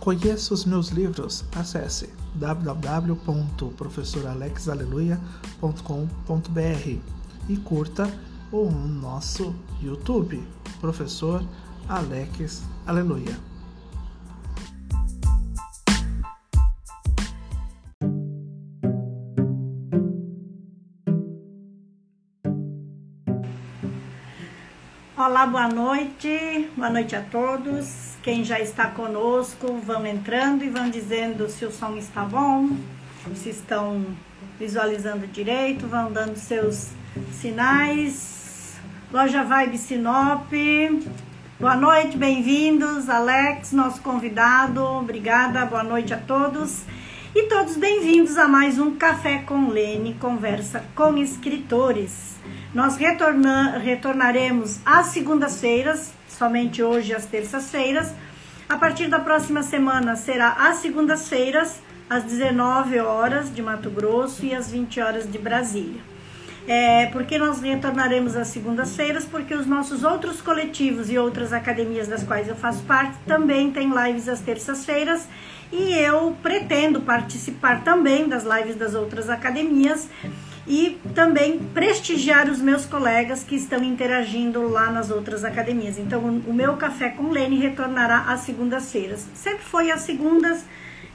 Conheça os meus livros, acesse www.professoralexaleluia.com.br e curta o nosso YouTube, Professor Alex Aleluia. Olá, boa noite, boa noite a todos. Quem já está conosco, vão entrando e vão dizendo se o som está bom, se estão visualizando direito, vão dando seus sinais. Loja Vibe Sinop, boa noite, bem-vindos. Alex, nosso convidado, obrigada, boa noite a todos. E todos bem-vindos a mais um Café com Lene, conversa com escritores. Nós retorna, retornaremos às segundas-feiras, somente hoje às terças-feiras. A partir da próxima semana será às segundas-feiras, às 19 horas de Mato Grosso e às 20 horas de Brasília. É, porque nós retornaremos às segundas-feiras, porque os nossos outros coletivos e outras academias das quais eu faço parte também têm lives às terças-feiras e eu pretendo participar também das lives das outras academias e também prestigiar os meus colegas que estão interagindo lá nas outras academias. Então, o meu Café com Lene retornará às segundas-feiras. Sempre foi às segundas,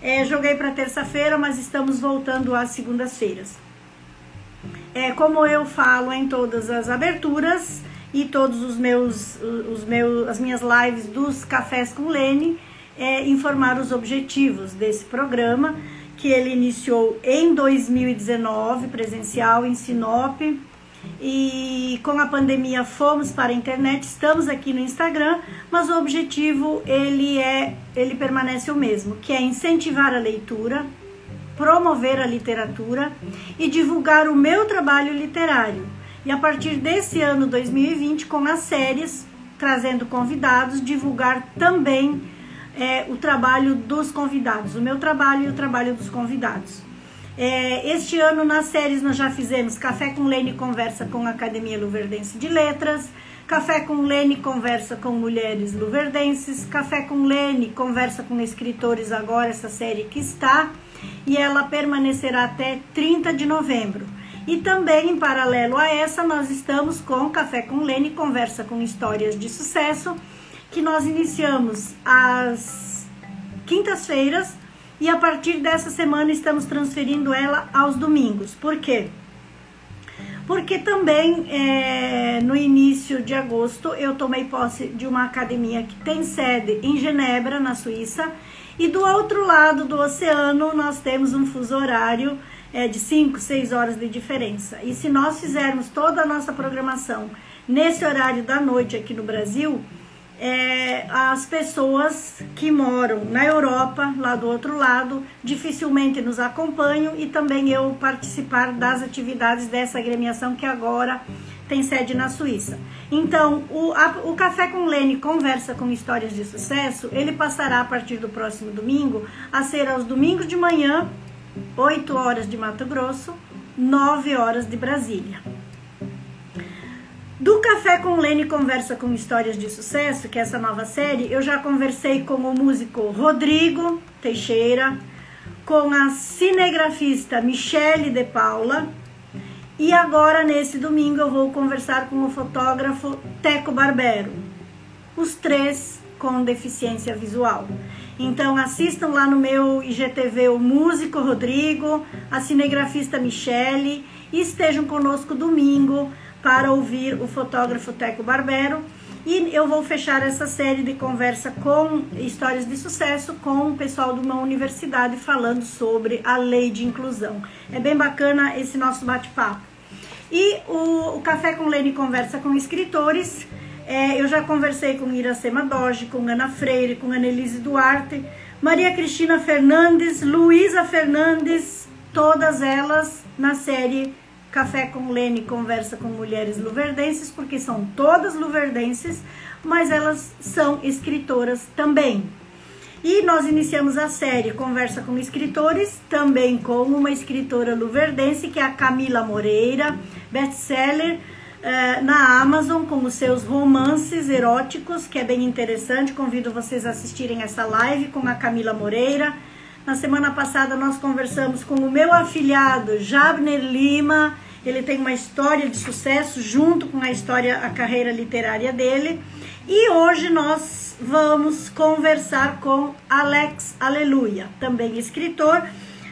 é, joguei para terça-feira, mas estamos voltando às segundas-feiras. É, como eu falo em todas as aberturas e todos os meus, os meus, as minhas lives dos cafés com Lene, é informar os objetivos desse programa que ele iniciou em 2019, presencial em Sinop. E com a pandemia fomos para a internet, estamos aqui no Instagram, mas o objetivo ele é, ele permanece o mesmo, que é incentivar a leitura, promover a literatura e divulgar o meu trabalho literário. E a partir desse ano 2020, com as séries, trazendo convidados, divulgar também é, o trabalho dos convidados, o meu trabalho e o trabalho dos convidados. É, este ano nas séries nós já fizemos Café com Lene conversa com a Academia Luverdense de Letras, Café com Lene conversa com mulheres luverdenses, Café com Lene conversa com escritores agora essa série que está e ela permanecerá até 30 de novembro. E também em paralelo a essa nós estamos com Café com Lene conversa com histórias de sucesso que nós iniciamos às quintas-feiras e a partir dessa semana estamos transferindo ela aos domingos. Por quê? Porque também é, no início de agosto eu tomei posse de uma academia que tem sede em Genebra, na Suíça, e do outro lado do oceano nós temos um fuso horário é, de 5, 6 horas de diferença. E se nós fizermos toda a nossa programação nesse horário da noite aqui no Brasil, é, as pessoas que moram na Europa, lá do outro lado, dificilmente nos acompanham e também eu participar das atividades dessa agremiação que agora tem sede na Suíça. Então, o, a, o Café com Lene Conversa com Histórias de Sucesso, ele passará a partir do próximo domingo a ser aos domingos de manhã, 8 horas de Mato Grosso, 9 horas de Brasília. Do Café com Lene Conversa com Histórias de Sucesso, que é essa nova série, eu já conversei com o músico Rodrigo Teixeira, com a cinegrafista Michele De Paula e agora nesse domingo eu vou conversar com o fotógrafo Teco Barbero. Os três com deficiência visual. Então assistam lá no meu IGTV o músico Rodrigo, a cinegrafista Michele e estejam conosco domingo para ouvir o fotógrafo Teco Barbero. E eu vou fechar essa série de conversa com histórias de sucesso com o pessoal de uma universidade falando sobre a lei de inclusão. É bem bacana esse nosso bate-papo. E o, o, Café com Lene conversa com escritores. É, eu já conversei com Iracema Doge, com Ana Freire, com Annelise Duarte, Maria Cristina Fernandes, Luísa Fernandes, todas elas na série Café com Lene conversa com mulheres luverdenses, porque são todas luverdenses, mas elas são escritoras também. E nós iniciamos a série Conversa com Escritores, também com uma escritora luverdense, que é a Camila Moreira, best-seller, é, na Amazon com os seus romances eróticos, que é bem interessante. Convido vocês a assistirem essa live com a Camila Moreira. Na semana passada nós conversamos com o meu afilhado Jabner Lima. Ele tem uma história de sucesso junto com a história, a carreira literária dele. E hoje nós vamos conversar com Alex Aleluia, também escritor.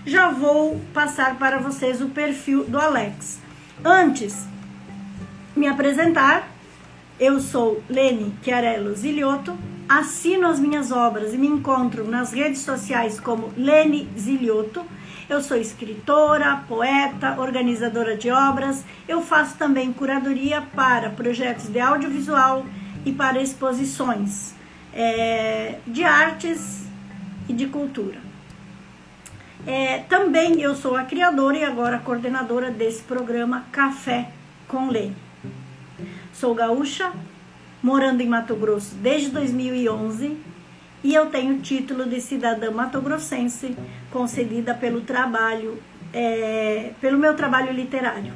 Já vou passar para vocês o perfil do Alex. Antes, me apresentar. Eu sou Lene Chiarello Zilioto, assino as minhas obras e me encontro nas redes sociais como Lene Zilioto. Eu sou escritora, poeta, organizadora de obras. Eu faço também curadoria para projetos de audiovisual e para exposições é, de artes e de cultura. É, também eu sou a criadora e agora coordenadora desse programa Café com Lene. Sou gaúcha, morando em Mato Grosso desde 2011 e eu tenho o título de cidadã matogrossense concedida pelo trabalho, é, pelo meu trabalho literário,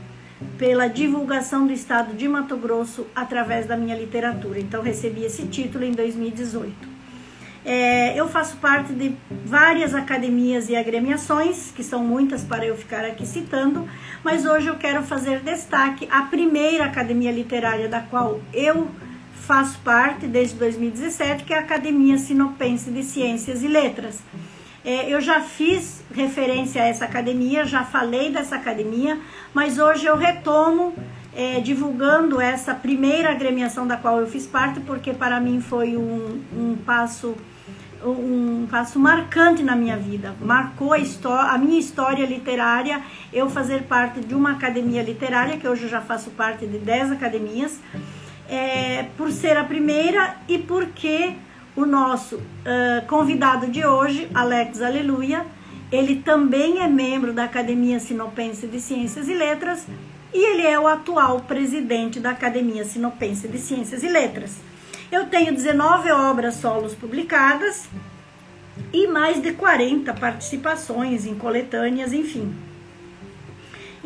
pela divulgação do estado de Mato Grosso através da minha literatura. Então recebi esse título em 2018. É, eu faço parte de várias academias e agremiações, que são muitas para eu ficar aqui citando, mas hoje eu quero fazer destaque à primeira academia literária da qual eu faço parte desde 2017, que é a Academia Sinopense de Ciências e Letras. É, eu já fiz referência a essa academia, já falei dessa academia, mas hoje eu retomo é, divulgando essa primeira agremiação da qual eu fiz parte, porque para mim foi um, um passo um passo marcante na minha vida. Marcou a, história, a minha história literária, eu fazer parte de uma academia literária, que hoje eu já faço parte de 10 academias, é, por ser a primeira e porque o nosso uh, convidado de hoje, Alex Aleluia, ele também é membro da Academia Sinopense de Ciências e Letras e ele é o atual presidente da Academia Sinopense de Ciências e Letras. Eu tenho 19 obras solos publicadas e mais de 40 participações em coletâneas, enfim.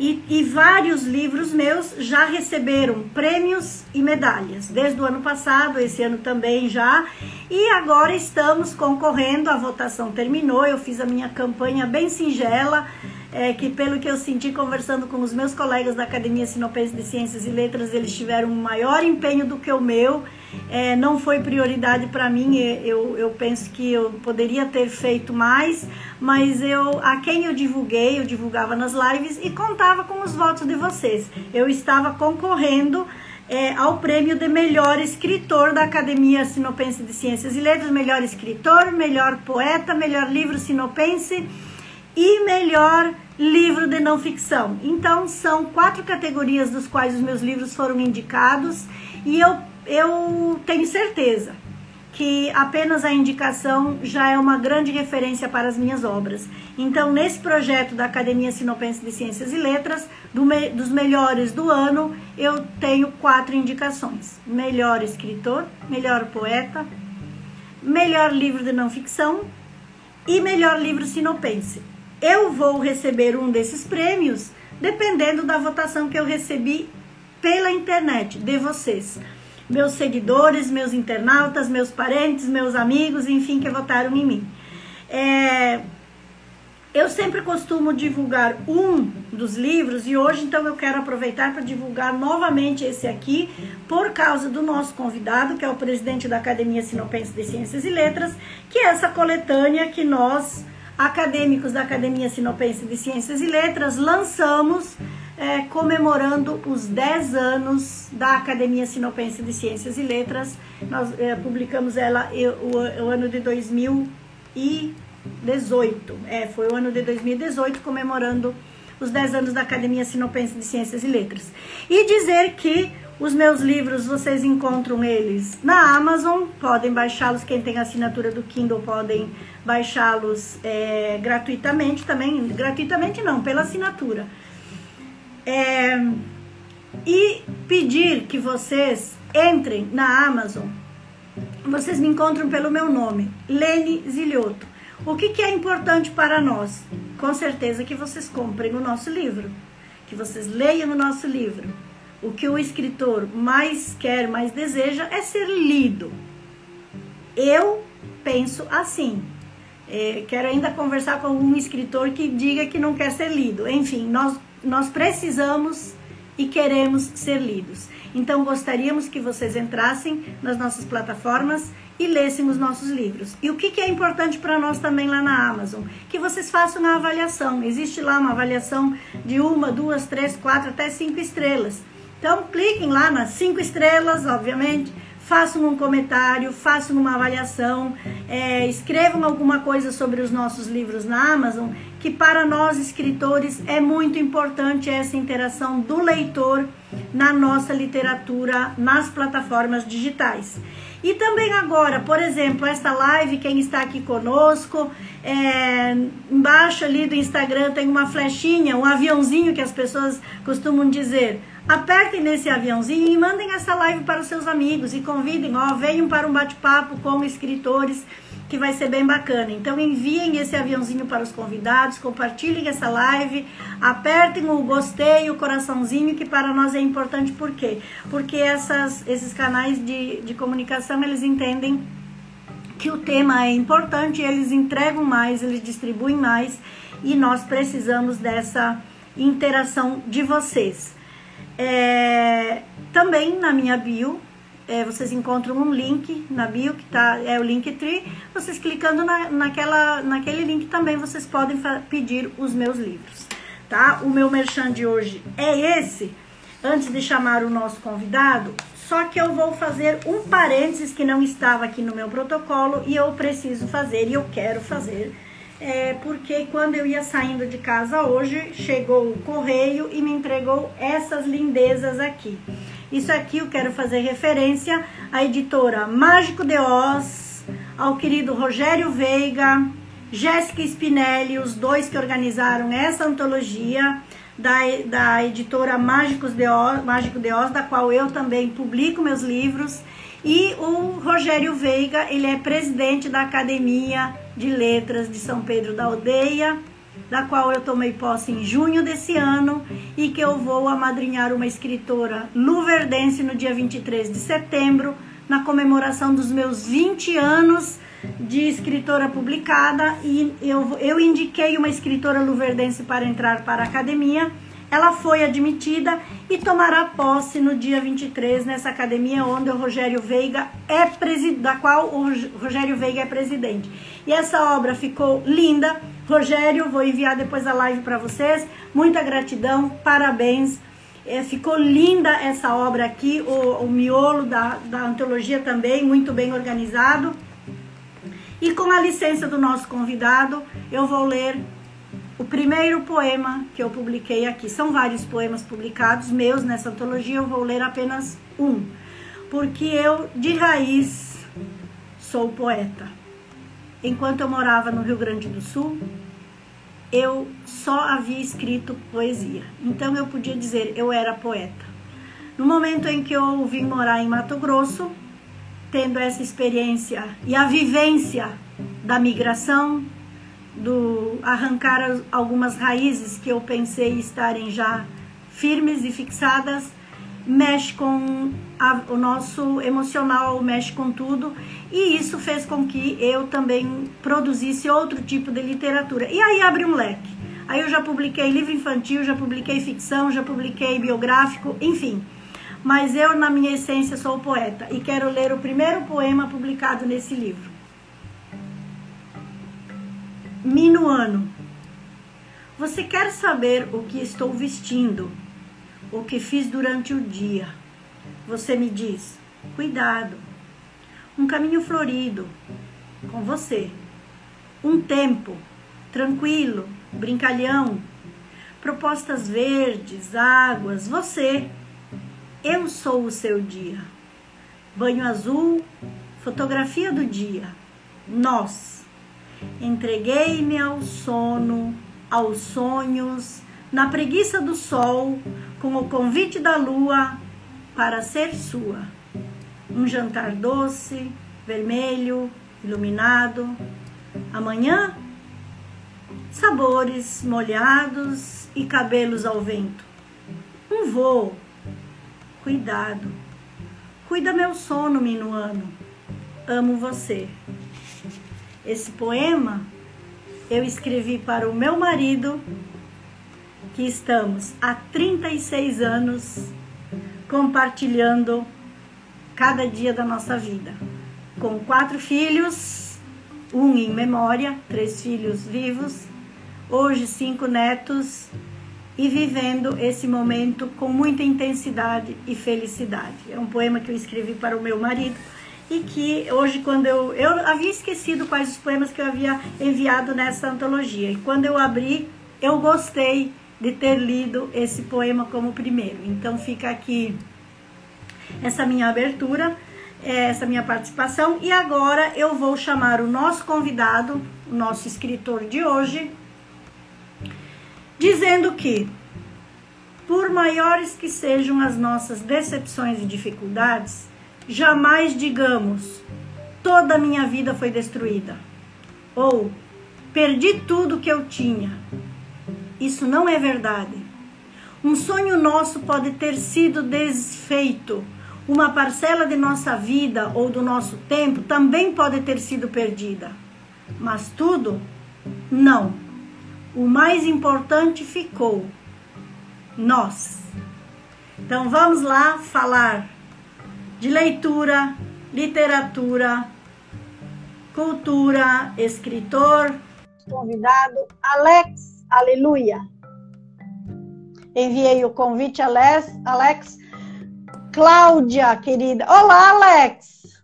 E, e, vários livros meus já receberam prêmios e medalhas, desde o ano passado, esse ano também já, e agora estamos concorrendo, a votação terminou, eu fiz a minha campanha bem singela, é, que pelo que eu senti conversando com os meus colegas da Academia Sinopense de Ciências e Letras, eles tiveram um maior empenho do que o meu. É, não foi prioridade para mim, eu, eu penso que eu poderia ter feito mais, mas eu a quem eu divulguei, eu divulgava nas lives e contava com os votos de vocês. Eu estava concorrendo é, ao prêmio de melhor escritor da Academia Sinopense de Ciências e Letras, melhor escritor, melhor poeta, melhor livro sinopense e melhor livro de não ficção. Então, são quatro categorias dos quais os meus livros foram indicados e eu, eu tenho certeza que apenas a indicação já é uma grande referência para as minhas obras. Então, nesse projeto da Academia Sinopense de Ciências e Letras, do me, dos melhores do ano, eu tenho quatro indicações: melhor escritor, melhor poeta, melhor livro de não ficção e melhor livro sinopense eu vou receber um desses prêmios dependendo da votação que eu recebi pela internet de vocês. Meus seguidores, meus internautas, meus parentes, meus amigos, enfim, que votaram em mim. É, eu sempre costumo divulgar um dos livros e hoje então eu quero aproveitar para divulgar novamente esse aqui por causa do nosso convidado, que é o presidente da Academia Sinopense de Ciências e Letras, que é essa coletânea que nós acadêmicos da Academia Sinopense de Ciências e Letras, lançamos é, comemorando os 10 anos da Academia Sinopense de Ciências e Letras. Nós é, publicamos ela o, o, ano de 2018. É, foi o ano de 2018 comemorando os 10 anos da Academia Sinopense de Ciências e Letras. E dizer que os meus livros vocês encontram eles na Amazon, podem baixá-los. Quem tem assinatura do Kindle podem baixá-los é, gratuitamente também. Gratuitamente não, pela assinatura. É, e pedir que vocês entrem na Amazon. Vocês me encontram pelo meu nome, Lene Zilioto. O que, que é importante para nós? Com certeza que vocês comprem o nosso livro, que vocês leiam o nosso livro o que o escritor mais quer, mais deseja é ser lido. Eu penso assim. É, quero ainda conversar com um escritor que diga que não quer ser lido. Enfim, nós, nós precisamos e queremos ser lidos. Então, gostaríamos que vocês entrassem nas nossas plataformas e lessem os nossos livros. E o que, que é importante para nós também lá na Amazon? Que vocês façam a avaliação. Existe lá uma avaliação de uma, duas, três, quatro, até cinco estrelas. Então, cliquem lá nas cinco estrelas, obviamente façam um comentário, façam uma avaliação, é, escrevam alguma coisa sobre os nossos livros na Amazon, que para nós escritores é muito importante essa interação do leitor na nossa literatura nas plataformas digitais. E também agora, por exemplo, esta live, quem está aqui conosco, é, embaixo ali do Instagram tem uma flechinha, um aviãozinho que as pessoas costumam dizer apertem nesse aviãozinho e mandem essa live para os seus amigos e convidem, ó, venham para um bate-papo com escritores que vai ser bem bacana. Então enviem esse aviãozinho para os convidados, compartilhem essa live, apertem o gostei, o coraçãozinho, que para nós é importante, por quê? Porque essas, esses canais de, de comunicação, eles entendem que o tema é importante, eles entregam mais, eles distribuem mais e nós precisamos dessa interação de vocês. É, também na minha bio, é, vocês encontram um link na bio, que tá, é o Linktree. Vocês clicando na, naquela, naquele link também vocês podem pedir os meus livros. Tá? O meu merchan de hoje é esse. Antes de chamar o nosso convidado, só que eu vou fazer um parênteses que não estava aqui no meu protocolo e eu preciso fazer e eu quero fazer é, porque quando eu ia saindo de casa hoje, chegou o correio e me entregou essas lindezas aqui. Isso aqui eu quero fazer referência à editora Mágico de Oz, ao querido Rogério Veiga, Jéssica Spinelli, os dois que organizaram essa antologia da, da editora Mágicos de Oz, Mágico de Oz, da qual eu também publico meus livros. E o Rogério Veiga, ele é presidente da Academia de Letras de São Pedro da Aldeia, da qual eu tomei posse em junho desse ano e que eu vou amadrinhar uma escritora luverdense no dia 23 de setembro, na comemoração dos meus 20 anos de escritora publicada e eu, eu indiquei uma escritora luverdense para entrar para a academia. Ela foi admitida e tomará posse no dia 23 nessa academia onde o Rogério Veiga é presidente, da qual o Rogério Veiga é presidente. E essa obra ficou linda. Rogério, vou enviar depois a live para vocês. Muita gratidão, parabéns. É, ficou linda essa obra aqui, o, o miolo da, da antologia também, muito bem organizado. E com a licença do nosso convidado, eu vou ler o primeiro poema que eu publiquei aqui. São vários poemas publicados meus nessa antologia, eu vou ler apenas um, porque eu, de raiz, sou poeta enquanto eu morava no Rio Grande do Sul, eu só havia escrito poesia. Então eu podia dizer eu era poeta. No momento em que eu vim morar em Mato Grosso, tendo essa experiência e a vivência da migração, do arrancar algumas raízes que eu pensei estarem já firmes e fixadas, mexe com a, o nosso emocional, mexe com tudo, e isso fez com que eu também produzisse outro tipo de literatura. E aí abre um leque. Aí eu já publiquei livro infantil, já publiquei ficção, já publiquei biográfico, enfim. Mas eu, na minha essência, sou poeta e quero ler o primeiro poema publicado nesse livro. Minuano. Você quer saber o que estou vestindo? o que fiz durante o dia. Você me diz: cuidado. Um caminho florido com você. Um tempo tranquilo, brincalhão. Propostas verdes, águas, você. Eu sou o seu dia. Banho azul, fotografia do dia. Nós. Entreguei-me ao sono, aos sonhos, na preguiça do sol, com o convite da lua para ser sua. Um jantar doce, vermelho, iluminado. Amanhã, sabores molhados e cabelos ao vento. Um voo, cuidado. Cuida meu sono, minuano. Amo você. Esse poema eu escrevi para o meu marido, que estamos há 36 anos compartilhando cada dia da nossa vida. Com quatro filhos, um em memória, três filhos vivos, hoje cinco netos e vivendo esse momento com muita intensidade e felicidade. É um poema que eu escrevi para o meu marido e que hoje quando eu eu havia esquecido quais os poemas que eu havia enviado nessa antologia e quando eu abri eu gostei de ter lido esse poema como primeiro. Então fica aqui essa minha abertura, essa minha participação e agora eu vou chamar o nosso convidado, o nosso escritor de hoje, dizendo que, por maiores que sejam as nossas decepções e dificuldades, jamais digamos toda a minha vida foi destruída ou perdi tudo que eu tinha. Isso não é verdade. Um sonho nosso pode ter sido desfeito. Uma parcela de nossa vida ou do nosso tempo também pode ter sido perdida. Mas tudo? Não o mais importante ficou: nós. Então vamos lá falar de leitura, literatura, cultura, escritor. Convidado Alex, aleluia. Enviei o convite, Alex. Alex. Cláudia, querida. Olá, Alex.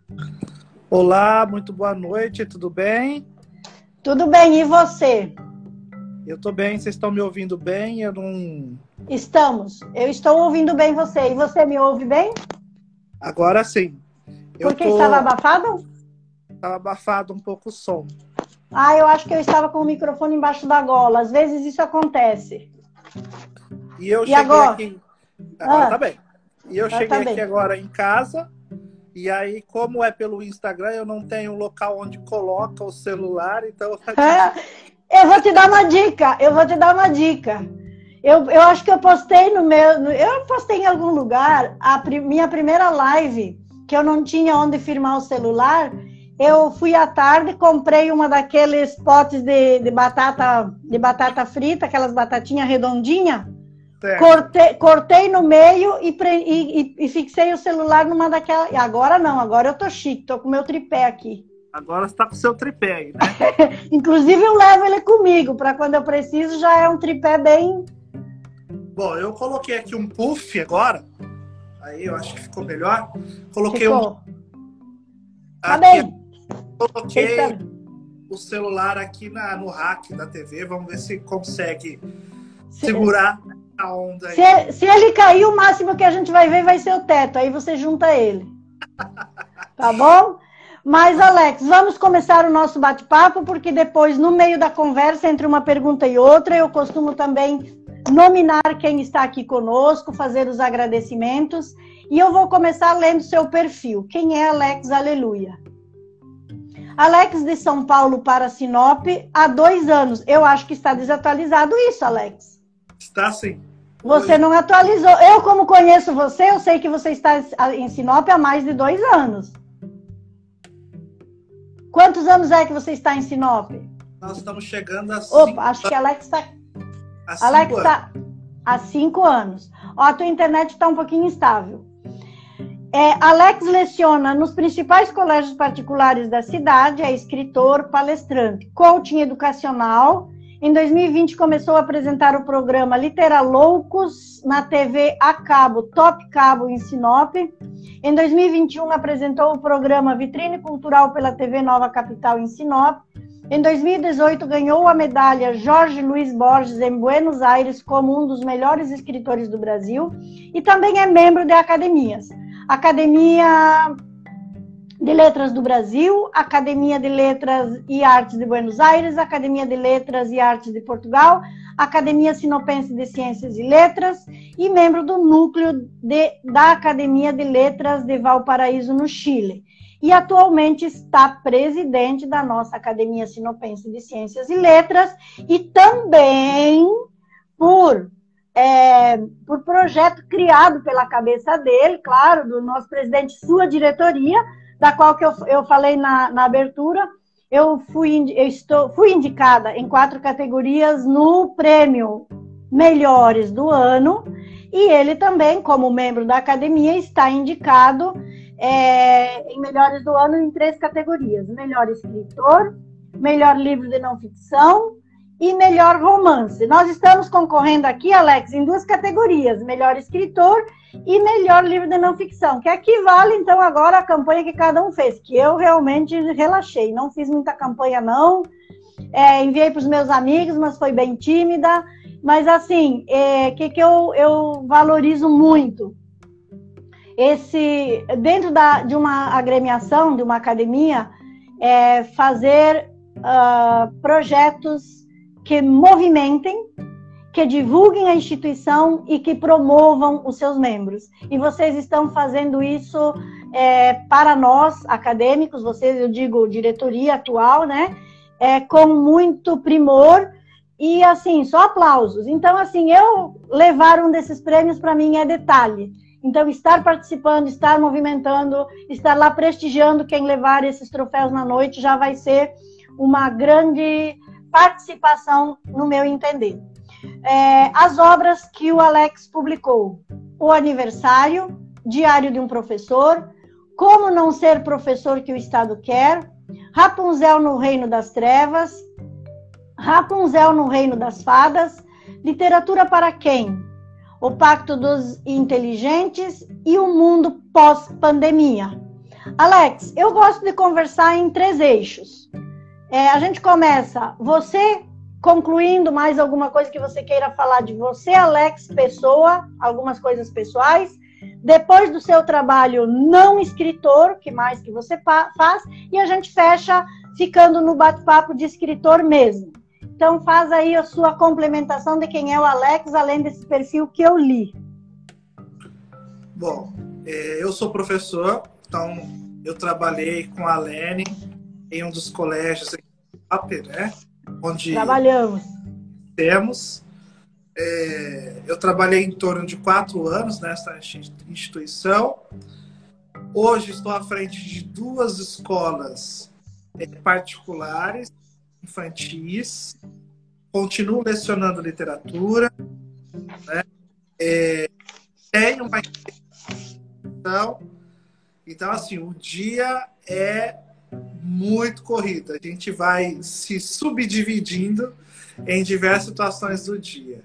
Olá, muito boa noite, tudo bem? Tudo bem, e você? Eu estou bem, vocês estão me ouvindo bem? Eu não. Estamos. Eu estou ouvindo bem você. E você me ouve bem? Agora sim. Porque tô... estava abafado? Estava abafado um pouco o som. Ah, eu acho que eu estava com o microfone embaixo da gola. Às vezes isso acontece. E eu e cheguei agora? aqui. Agora ah, tá bem. E eu cheguei tá aqui agora em casa. E aí, como é pelo Instagram, eu não tenho local onde coloca o celular, então. Eu vou te dar uma dica, eu vou te dar uma dica. Eu, eu acho que eu postei no meu. Eu postei em algum lugar a minha primeira live, que eu não tinha onde firmar o celular. Eu fui à tarde, comprei uma daqueles potes de, de batata de batata frita, aquelas batatinhas redondinhas. Cortei, cortei no meio e, e, e, fixei o celular numa daquelas. Agora não, agora eu tô chique, tô com o meu tripé aqui. Agora você está com o seu tripé né? Inclusive eu levo ele comigo, para quando eu preciso já é um tripé bem. Bom, eu coloquei aqui um puff agora. Aí eu acho que ficou melhor. Coloquei ficou. um. Tá aqui, bem. Coloquei o celular aqui na, no rack da TV. Vamos ver se consegue se... segurar a onda aí. Se, se ele cair, o máximo que a gente vai ver vai ser o teto. Aí você junta ele. tá bom? Mas, Alex, vamos começar o nosso bate-papo, porque depois, no meio da conversa, entre uma pergunta e outra, eu costumo também nominar quem está aqui conosco, fazer os agradecimentos. E eu vou começar lendo seu perfil. Quem é Alex Aleluia? Alex de São Paulo para Sinop há dois anos. Eu acho que está desatualizado isso, Alex. Está sim. Você não atualizou. Eu, como conheço você, eu sei que você está em Sinop há mais de dois anos. Quantos anos é que você está em Sinop? Nós estamos chegando a Opa, acho que Alex está. Alex está há cinco anos. Ó, a tua internet está um pouquinho instável. É, Alex leciona nos principais colégios particulares da cidade, é escritor, palestrante, coaching educacional. Em 2020 começou a apresentar o programa Litera Loucos na TV a cabo, Top Cabo em Sinop. Em 2021, apresentou o programa Vitrine Cultural pela TV Nova Capital em Sinop. Em 2018, ganhou a medalha Jorge Luiz Borges em Buenos Aires como um dos melhores escritores do Brasil e também é membro de academias. Academia de Letras do Brasil, Academia de Letras e Artes de Buenos Aires, Academia de Letras e Artes de Portugal, Academia Sinopense de Ciências e Letras e membro do núcleo de, da Academia de Letras de Valparaíso, no Chile. E atualmente está presidente da nossa Academia Sinopense de Ciências e Letras e também por é, por projeto criado pela cabeça dele, claro, do nosso presidente, sua diretoria, da qual que eu, eu falei na, na abertura. Eu fui, eu estou, fui indicada em quatro categorias no prêmio Melhores do Ano, e ele também, como membro da academia, está indicado é, em Melhores do Ano em três categorias: Melhor Escritor, Melhor Livro de Não Ficção e melhor romance. Nós estamos concorrendo aqui, Alex, em duas categorias: melhor escritor e melhor livro de não ficção, que equivale então agora à campanha que cada um fez, que eu realmente relaxei, não fiz muita campanha não, é, enviei para os meus amigos, mas foi bem tímida. Mas assim, o é, que, que eu, eu valorizo muito? Esse dentro da, de uma agremiação, de uma academia, é fazer uh, projetos que movimentem, que divulguem a instituição e que promovam os seus membros. E vocês estão fazendo isso é, para nós, acadêmicos, vocês, eu digo, diretoria atual, né? É, com muito primor e, assim, só aplausos. Então, assim, eu levar um desses prêmios para mim é detalhe. Então, estar participando, estar movimentando, estar lá prestigiando quem levar esses troféus na noite já vai ser uma grande participação, no meu entender. É, as obras que o Alex publicou: O Aniversário, Diário de um Professor, Como Não Ser Professor que o Estado Quer, Rapunzel no Reino das Trevas, Rapunzel no Reino das Fadas, Literatura para Quem? O Pacto dos Inteligentes e o Mundo Pós-Pandemia. Alex, eu gosto de conversar em três eixos. É, a gente começa, você concluindo mais alguma coisa que você queira falar de você, Alex, pessoa, algumas coisas pessoais. Depois do seu trabalho não escritor, que mais que você faz, e a gente fecha ficando no bate-papo de escritor mesmo. Então faz aí a sua complementação de quem é o Alex, além desse perfil que eu li. Bom, é, eu sou professor, então eu trabalhei com a Lene em um dos colégios em né? Onde trabalhamos. Temos. É, eu trabalhei em torno de quatro anos nessa instituição. Hoje estou à frente de duas escolas é, particulares, infantis. Continuo lecionando literatura. Né? É, tenho uma então, então, assim, o dia é muito corrida. A gente vai se subdividindo em diversas situações do dia.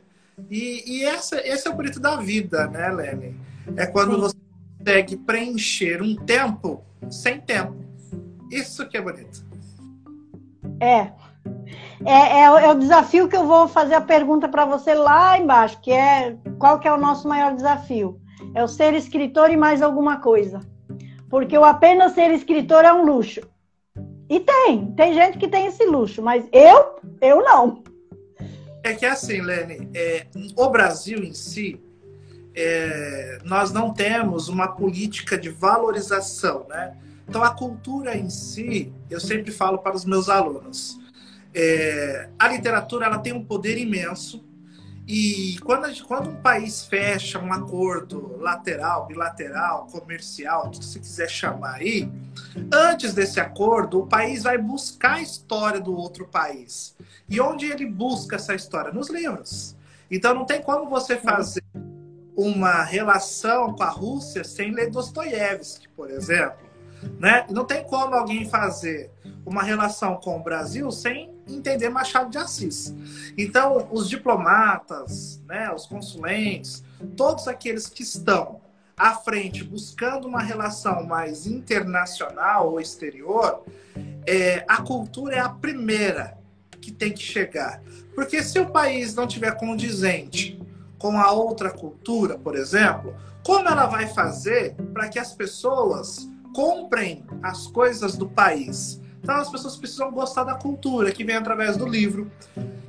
E, e essa, esse é o bonito da vida, né, Lene? É quando você consegue preencher um tempo sem tempo. Isso que é bonito. É. É, é, é o desafio que eu vou fazer a pergunta para você lá embaixo, que é qual que é o nosso maior desafio? É o ser escritor e mais alguma coisa. Porque o apenas ser escritor é um luxo. E tem, tem gente que tem esse luxo, mas eu, eu não. É que é assim, Lene, é, o Brasil em si, é, nós não temos uma política de valorização, né? Então a cultura em si, eu sempre falo para os meus alunos, é, a literatura ela tem um poder imenso e quando, quando um país fecha um acordo lateral, bilateral, comercial, o que você quiser chamar aí, antes desse acordo, o país vai buscar a história do outro país. E onde ele busca essa história? Nos livros. Então não tem como você fazer uma relação com a Rússia sem ler Dostoiévski, por exemplo. Né? Não tem como alguém fazer uma relação com o Brasil sem entender Machado de Assis. Então, os diplomatas, né, os consulentes, todos aqueles que estão à frente buscando uma relação mais internacional ou exterior, é, a cultura é a primeira que tem que chegar. Porque se o país não tiver condizente com a outra cultura, por exemplo, como ela vai fazer para que as pessoas comprem as coisas do país? Então as pessoas precisam gostar da cultura, que vem através do livro,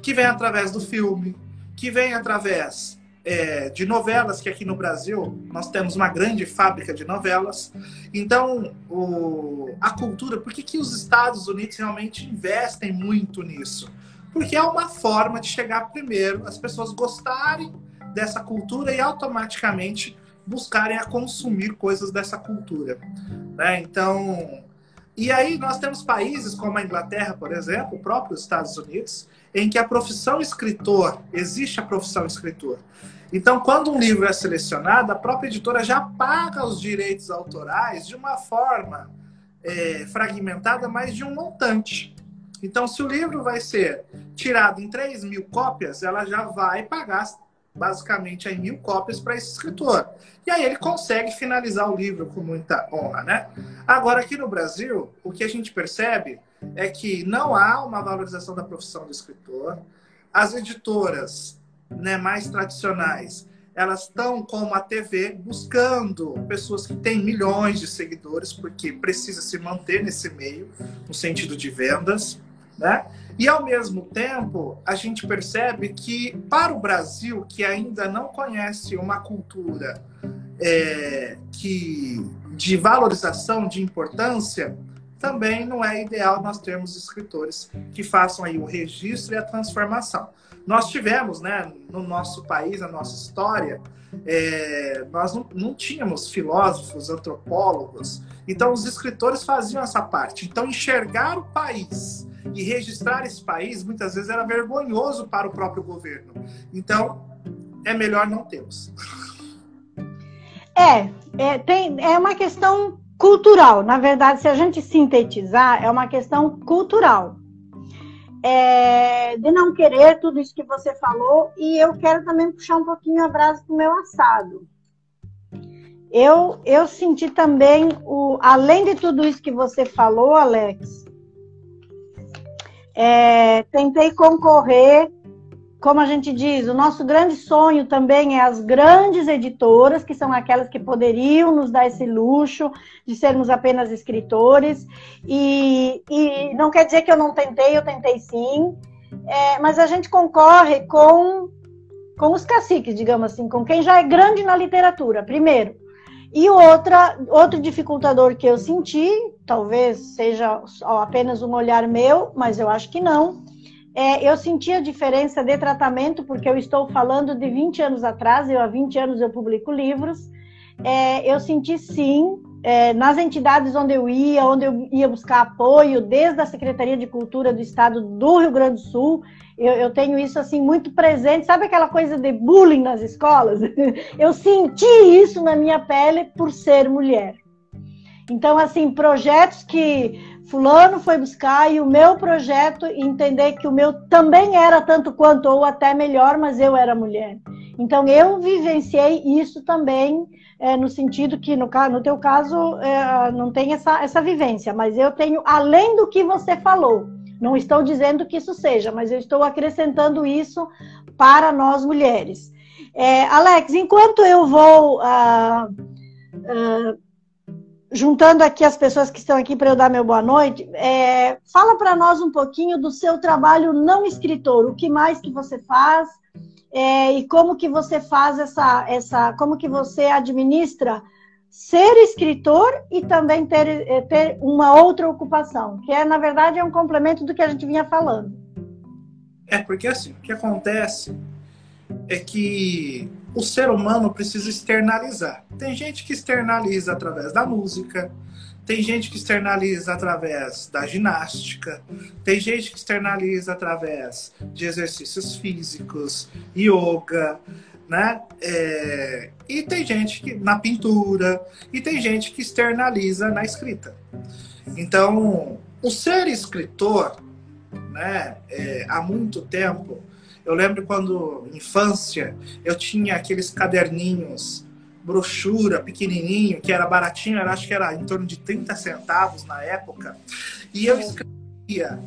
que vem através do filme, que vem através é, de novelas, que aqui no Brasil nós temos uma grande fábrica de novelas. Então, o, a cultura, por que, que os Estados Unidos realmente investem muito nisso? Porque é uma forma de chegar primeiro, as pessoas gostarem dessa cultura e automaticamente buscarem a consumir coisas dessa cultura. Né? Então, e aí nós temos países como a Inglaterra, por exemplo, o próprio Estados Unidos, em que a profissão escritor, existe a profissão escritor. Então, quando um livro é selecionado, a própria editora já paga os direitos autorais de uma forma é, fragmentada, mas de um montante. Então, se o livro vai ser tirado em 3 mil cópias, ela já vai pagar basicamente aí mil cópias para esse escritor. E aí ele consegue finalizar o livro com muita honra, né? Agora, aqui no Brasil, o que a gente percebe é que não há uma valorização da profissão do escritor. As editoras né, mais tradicionais, elas estão como a TV buscando pessoas que têm milhões de seguidores, porque precisa se manter nesse meio, no sentido de vendas. Né? E, ao mesmo tempo, a gente percebe que, para o Brasil, que ainda não conhece uma cultura é, que, de valorização, de importância, também não é ideal nós termos escritores que façam aí o registro e a transformação. Nós tivemos, né, no nosso país, na nossa história, é, nós não, não, tínhamos filósofos, antropólogos, então os escritores faziam essa parte. Então, enxergar o país e registrar esse país muitas vezes era vergonhoso para o próprio governo. Então, é melhor não termos. É, é, tem, é uma questão cultural. Na verdade, se a gente sintetizar, é uma questão cultural. É, de não querer tudo isso que você falou, e eu quero também puxar um pouquinho a brasa do meu assado. Eu, eu senti também, o, além de tudo isso que você falou, Alex, é, tentei concorrer, como a gente diz, o nosso grande sonho também é as grandes editoras, que são aquelas que poderiam nos dar esse luxo de sermos apenas escritores. E, e não quer dizer que eu não tentei, eu tentei sim, é, mas a gente concorre com, com os caciques, digamos assim, com quem já é grande na literatura, primeiro. E outra, outro dificultador que eu senti, talvez seja apenas um olhar meu, mas eu acho que não, é, eu senti a diferença de tratamento, porque eu estou falando de 20 anos atrás, eu há 20 anos eu publico livros, é, eu senti sim, é, nas entidades onde eu ia, onde eu ia buscar apoio, desde a Secretaria de Cultura do Estado do Rio Grande do Sul, eu, eu, tenho isso assim muito presente. Sabe aquela coisa de bullying nas escolas? Eu senti isso na minha pele por ser mulher. Então, assim, projetos que fulano foi buscar e o meu projeto entender que o meu também era tanto quanto ou até melhor, mas eu era mulher. Então, eu vivenciei isso também é, no sentido que, no, no teu caso, é, não tem essa, essa vivência, mas eu tenho, além do que você falou, não estou dizendo que isso seja, mas eu estou acrescentando isso para nós mulheres. É, Alex, enquanto eu vou uh, uh, juntando aqui as pessoas que estão aqui para eu dar meu boa noite, é, fala para nós um pouquinho do seu trabalho não escritor, o que mais que você faz é, e como que você faz essa, essa, como que você administra ser escritor e também ter, eh, ter uma outra ocupação, que é, na verdade, é um complemento do que a gente vinha falando. É, porque assim, o que acontece é que o ser humano precisa externalizar. Tem gente que externaliza através da música, tem gente que externaliza através da ginástica, tem gente que externaliza através de exercícios físicos, yoga, né? É, e tem gente que na pintura e tem gente que externaliza na escrita. Então, o ser escritor, né? É, há muito tempo, eu lembro quando infância eu tinha aqueles caderninhos brochura pequenininho que era baratinho, eu acho que era em torno de 30 centavos na época, e eu escrevia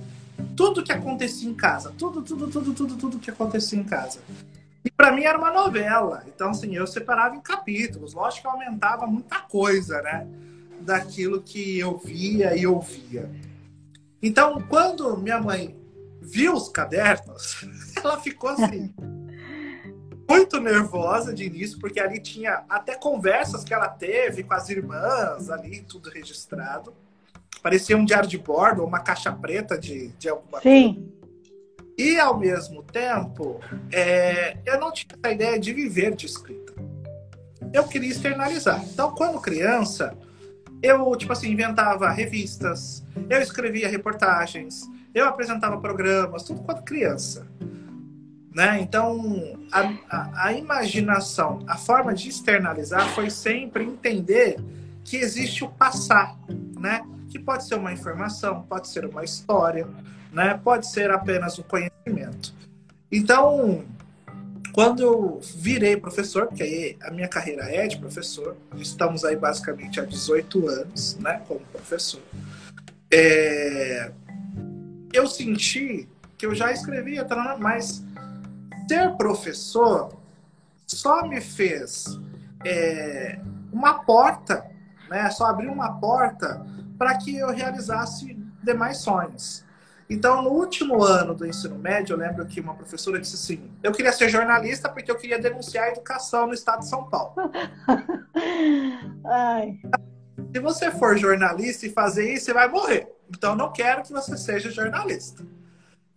tudo que acontecia em casa, tudo, tudo, tudo, tudo, tudo que acontecia em casa. E para mim era uma novela. Então, assim, eu separava em capítulos. Lógico que aumentava muita coisa, né? Daquilo que eu via e ouvia. Então, quando minha mãe viu os cadernos, ela ficou assim. muito nervosa de início, porque ali tinha até conversas que ela teve com as irmãs, ali, tudo registrado. Parecia um diário de bordo, uma caixa preta de, de alguma Sim. coisa. E, ao mesmo tempo, é, eu não tinha a ideia de viver de escrita. Eu queria externalizar. Então, quando criança, eu, tipo assim, inventava revistas, eu escrevia reportagens, eu apresentava programas, tudo quando criança. Né? Então, a, a, a, imaginação, a forma de externalizar foi sempre entender que existe o passar, né? que pode ser uma informação, pode ser uma história, né? pode ser apenas um conhecimento. Então, quando eu virei professor, porque aí a minha carreira é de professor, estamos aí basicamente há 18 anos, né, como professor, é... eu senti que eu já escrevia, tá, mas ser professor só me fez é, uma porta, né, só abriu uma porta para que eu realizasse demais sonhos. Então, no último ano do ensino médio, eu lembro que uma professora disse assim: eu queria ser jornalista porque eu queria denunciar a educação no estado de São Paulo. Ai. Se você for jornalista e fazer isso, você vai morrer. Então, não quero que você seja jornalista.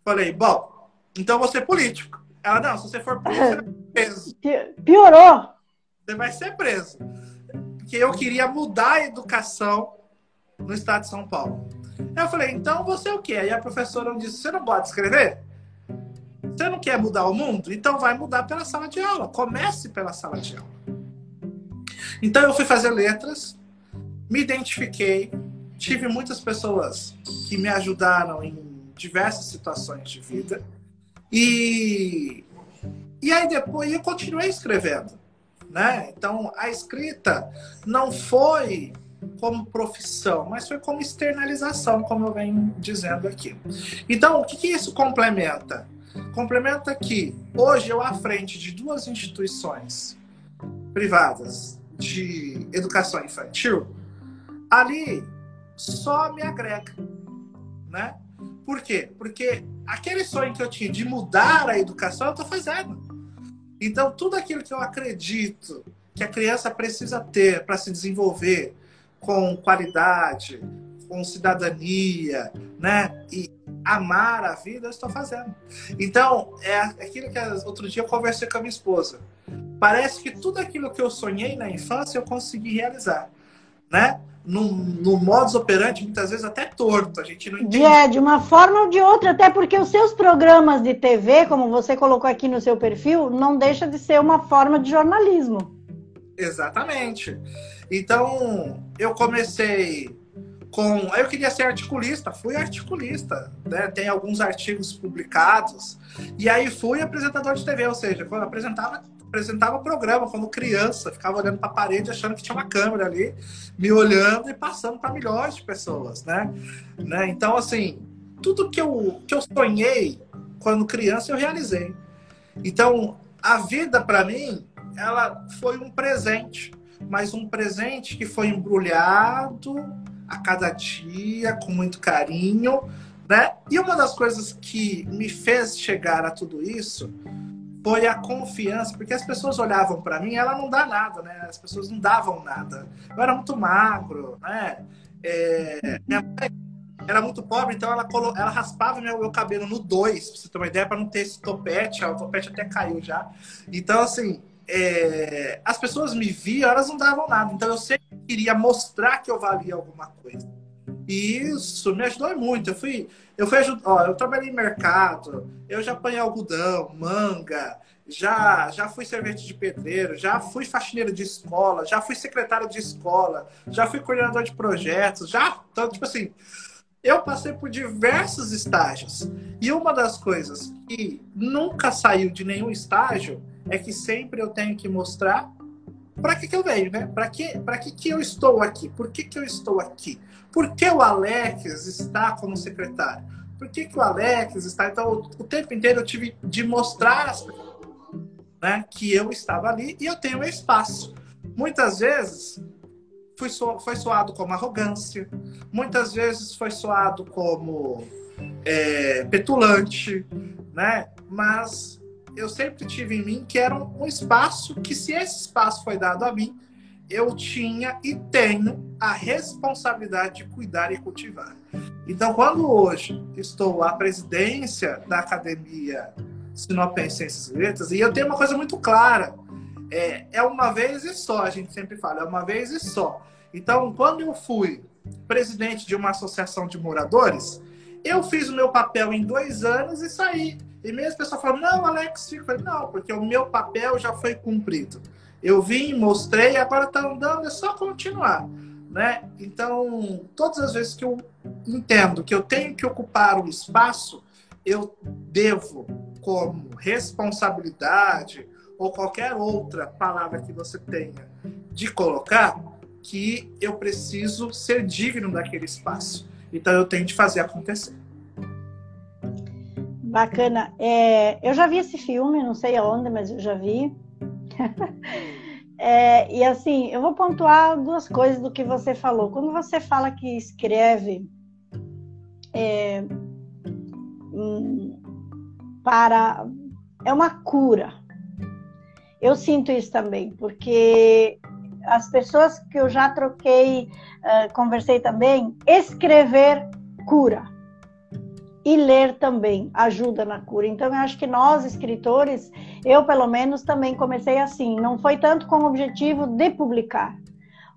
Falei, bom, então vou ser político. Ela, não, se você for político, você vai ser preso. Piorou. Você vai ser preso. Porque eu queria mudar a educação no estado de São Paulo. Eu falei, então você é o quê? Aí a professora disse, você não pode escrever? Você não quer mudar o mundo? Então vai mudar pela sala de aula. Comece pela sala de aula. Então eu fui fazer letras, me identifiquei, tive muitas pessoas que me ajudaram em diversas situações de vida. E, e aí depois eu continuei escrevendo. Né? Então a escrita não foi como profissão, mas foi como externalização, como eu venho dizendo aqui. Então, o que, que isso complementa? Complementa que hoje eu, à frente de duas instituições privadas de educação infantil, ali só me agrega, né? Por quê? Porque aquele sonho que eu tinha de mudar a educação, eu estou fazendo. Então, tudo aquilo que eu acredito que a criança precisa ter para se desenvolver, com qualidade, com cidadania, né? E amar a vida, eu estou fazendo. Então, é aquilo que outro dia eu conversei com a minha esposa. Parece que tudo aquilo que eu sonhei na infância eu consegui realizar, né? No, no modus operandi, muitas vezes até torto, a gente não entende. É, de uma forma ou de outra, até porque os seus programas de TV, como você colocou aqui no seu perfil, não deixa de ser uma forma de jornalismo. Exatamente. Então, eu comecei com. Eu queria ser articulista, fui articulista, né? Tem alguns artigos publicados. E aí fui apresentador de TV, ou seja, quando apresentava apresentava o programa quando criança, ficava olhando para a parede achando que tinha uma câmera ali, me olhando e passando para milhões de pessoas, né? né? Então, assim, tudo que eu, que eu sonhei quando criança, eu realizei. Então, a vida para mim, ela foi um presente mas um presente que foi embrulhado a cada dia, com muito carinho, né? E uma das coisas que me fez chegar a tudo isso foi a confiança, porque as pessoas olhavam para mim, ela não dá nada, né? As pessoas não davam nada. Eu era muito magro, né? É, minha mãe era muito pobre, então ela, colo... ela raspava meu, meu cabelo no 2, pra você ter uma ideia, para não ter esse topete. O topete até caiu já. Então, assim, é, as pessoas me viam, elas não davam nada. Então eu sempre queria mostrar que eu valia alguma coisa. E isso me ajudou muito. Eu fui, eu fui ó, eu trabalhei em mercado, eu já apanhei algodão, manga, já, já fui servente de pedreiro, já fui faxineiro de escola, já fui secretário de escola, já fui coordenador de projetos, já, então, tipo assim, eu passei por diversos estágios. E uma das coisas que nunca saiu de nenhum estágio é que sempre eu tenho que mostrar para que, que eu venho, né? Para que, que, que eu estou aqui? Por que, que eu estou aqui? Por que o Alex está como secretário? Por que, que o Alex está. Então, o, tempo inteiro eu tive de mostrar né, que eu estava ali e eu tenho meu espaço. Muitas vezes foi, so, foi soado como arrogância, muitas vezes foi soado como é, petulante, né? Mas eu sempre tive em mim que era um espaço que, se esse espaço foi dado a mim, eu tinha e tenho a responsabilidade de cuidar e cultivar. Então, quando hoje estou à presidência da Academia Sinopense Ciências e Letras, e eu tenho uma coisa muito clara, é, é uma vez e só, a gente sempre fala, é uma vez e só. Então, quando eu fui presidente de uma associação de moradores, eu fiz o meu papel em dois anos e saí. E mesmo o pessoal falou, não, Alex, fica. Não, porque o meu papel já foi cumprido. Eu vim, mostrei, agora está andando, é só continuar. Né? Então, todas as vezes que eu entendo que eu tenho que ocupar o espaço, eu devo, como responsabilidade ou qualquer outra palavra que você tenha de colocar, que eu preciso ser digno daquele espaço. Então eu tenho de fazer acontecer. Bacana. É, eu já vi esse filme, não sei aonde, mas eu já vi. é, e assim, eu vou pontuar duas coisas do que você falou. Quando você fala que escreve é, hum, para. É uma cura. Eu sinto isso também, porque as pessoas que eu já troquei, uh, conversei também, escrever cura. E ler também ajuda na cura. Então, eu acho que nós, escritores, eu pelo menos também comecei assim. Não foi tanto com o objetivo de publicar,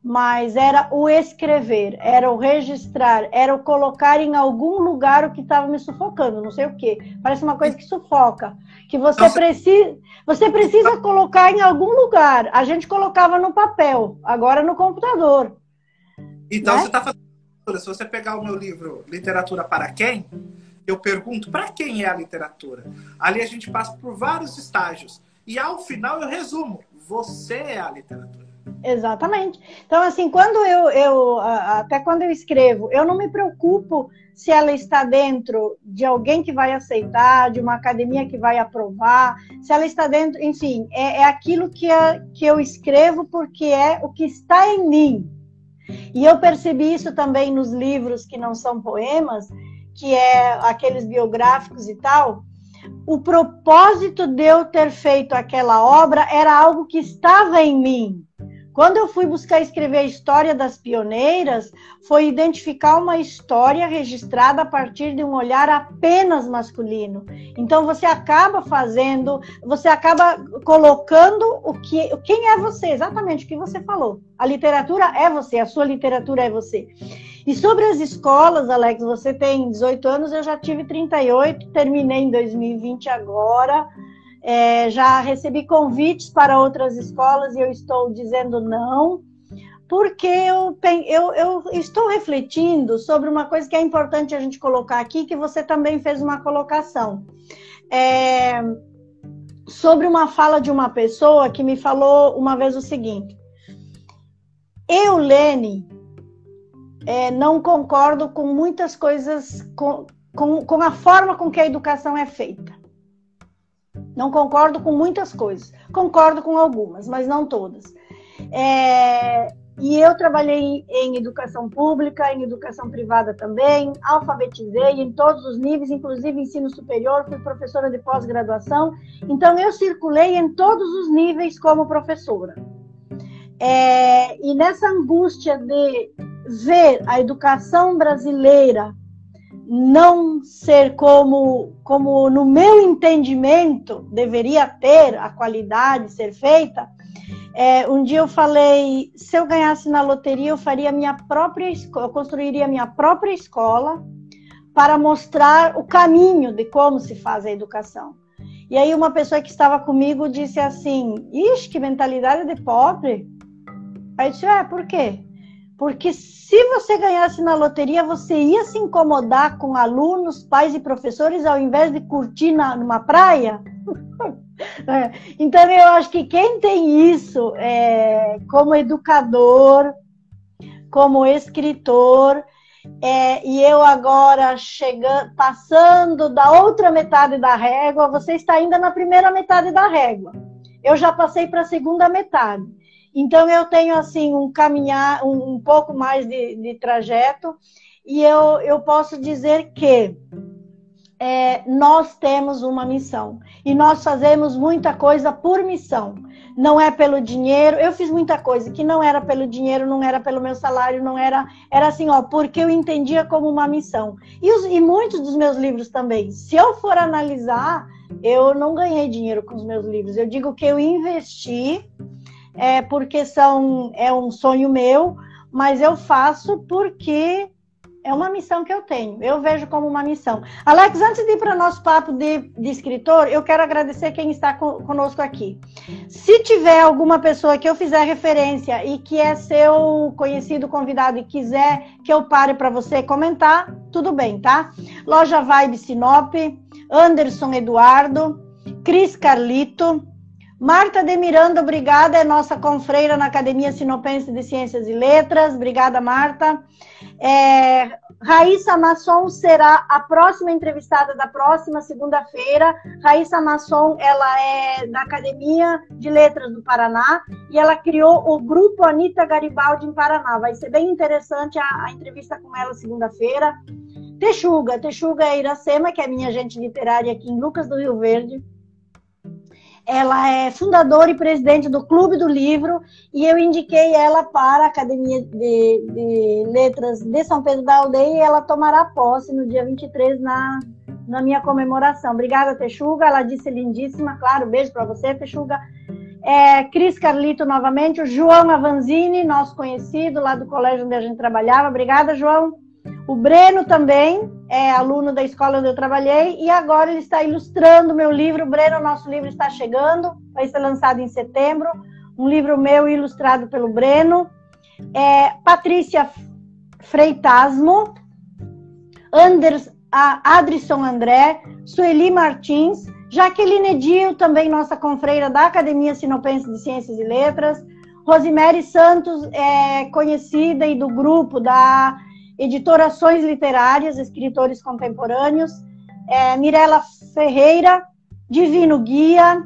mas era o escrever, era o registrar, era o colocar em algum lugar o que estava me sufocando, não sei o que. Parece uma coisa que sufoca, que você precisa, você precisa colocar em algum lugar. A gente colocava no papel, agora no computador. Então né? você está fazendo. Se você pegar o meu livro Literatura para quem, eu pergunto para quem é a literatura. Ali a gente passa por vários estágios e ao final eu resumo: você é a literatura. Exatamente. Então, assim, quando eu, eu, até quando eu escrevo, eu não me preocupo se ela está dentro de alguém que vai aceitar, de uma academia que vai aprovar, se ela está dentro, enfim, é, é aquilo que, a, que eu escrevo porque é o que está em mim. E eu percebi isso também nos livros que não são poemas, que é aqueles biográficos e tal. O propósito de eu ter feito aquela obra era algo que estava em mim. Quando eu fui buscar escrever a história das pioneiras, foi identificar uma história registrada a partir de um olhar apenas masculino. Então você acaba fazendo, você acaba colocando o que, quem é você, exatamente o que você falou. A literatura é você, a sua literatura é você. E sobre as escolas, Alex, você tem 18 anos, eu já tive 38, terminei em 2020 agora. É, já recebi convites para outras escolas e eu estou dizendo não, porque eu, eu, eu estou refletindo sobre uma coisa que é importante a gente colocar aqui, que você também fez uma colocação. É, sobre uma fala de uma pessoa que me falou uma vez o seguinte: Eu, Lene, é, não concordo com muitas coisas, com, com, com a forma com que a educação é feita. Não concordo com muitas coisas. Concordo com algumas, mas não todas. É, e eu trabalhei em educação pública, em educação privada também, alfabetizei em todos os níveis, inclusive ensino superior, fui professora de pós-graduação. Então, eu circulei em todos os níveis como professora. É, e nessa angústia de ver a educação brasileira não ser como, como no meu entendimento deveria ter a qualidade ser feita. É, um dia eu falei, se eu ganhasse na loteria, eu faria minha própria eu construiria minha própria escola para mostrar o caminho de como se faz a educação. E aí uma pessoa que estava comigo disse assim, ixi, que mentalidade de pobre. Aí eu disse, é, por quê? Porque se você ganhasse na loteria, você ia se incomodar com alunos, pais e professores ao invés de curtir na, numa praia? é. Então, eu acho que quem tem isso é, como educador, como escritor, é, e eu agora chegando, passando da outra metade da régua, você está ainda na primeira metade da régua. Eu já passei para a segunda metade. Então eu tenho assim um caminhar, um, um pouco mais de, de, trajeto, e eu, eu posso dizer que é, nós temos uma missão e nós fazemos muita coisa por missão. não é pelo dinheiro. Eu fiz muita coisa que não era pelo dinheiro, não era pelo meu salário, não era. Era assim, ó, porque eu entendia como uma missão. E, os, e muitos dos meus livros também. Se eu for analisar, eu não ganhei dinheiro com os meus livros. Eu digo que eu investi é, porque são, é um sonho meu, mas eu faço porque é uma missão que eu tenho. Eu vejo como uma missão. Alex, antes de ir para o nosso papo de, de, escritor, eu quero agradecer quem está conosco aqui. Se tiver alguma pessoa que eu fizer referência e que é seu conhecido convidado e quiser que eu pare para você comentar, tudo bem, tá? Loja Vibe Sinop, Anderson Eduardo, Cris Carlito, Marta de Miranda, obrigada, é nossa confreira na Academia Sinopense de Ciências e Letras. Obrigada, Marta. É, Raíssa Masson será a próxima entrevistada da próxima segunda-feira. Raíssa Masson, ela é da Academia de Letras do Paraná e ela criou o grupo Anitta Garibaldi em Paraná. Vai ser bem interessante a, a entrevista com ela segunda-feira. Texuga, Texuga é Iracema, que é minha agente literária aqui em Lucas do Rio Verde. Ela é fundadora e presidente do Clube do Livro e eu indiquei ela para a Academia de, de Letras de São Pedro da Aldeia e ela tomará posse no dia 23 na, na minha comemoração. Obrigada, Texuga. Ela disse lindíssima. Claro, beijo para você, Texuga. É, Cris Carlito novamente, o João Avanzini, nosso conhecido lá do colégio onde a gente trabalhava. Obrigada, João. O Breno também é aluno da escola onde eu trabalhei e agora ele está ilustrando meu livro. Breno, nosso livro está chegando, vai ser lançado em setembro. Um livro meu ilustrado pelo Breno. É, Patrícia Freitasmo, Anders, Adrisson André, Sueli Martins, Jaqueline Edil, também nossa confreira da Academia Sinopense de Ciências e Letras, Rosemary Santos, é, conhecida e do grupo da editorações literárias, escritores contemporâneos, é, Mirela Ferreira, Divino Guia,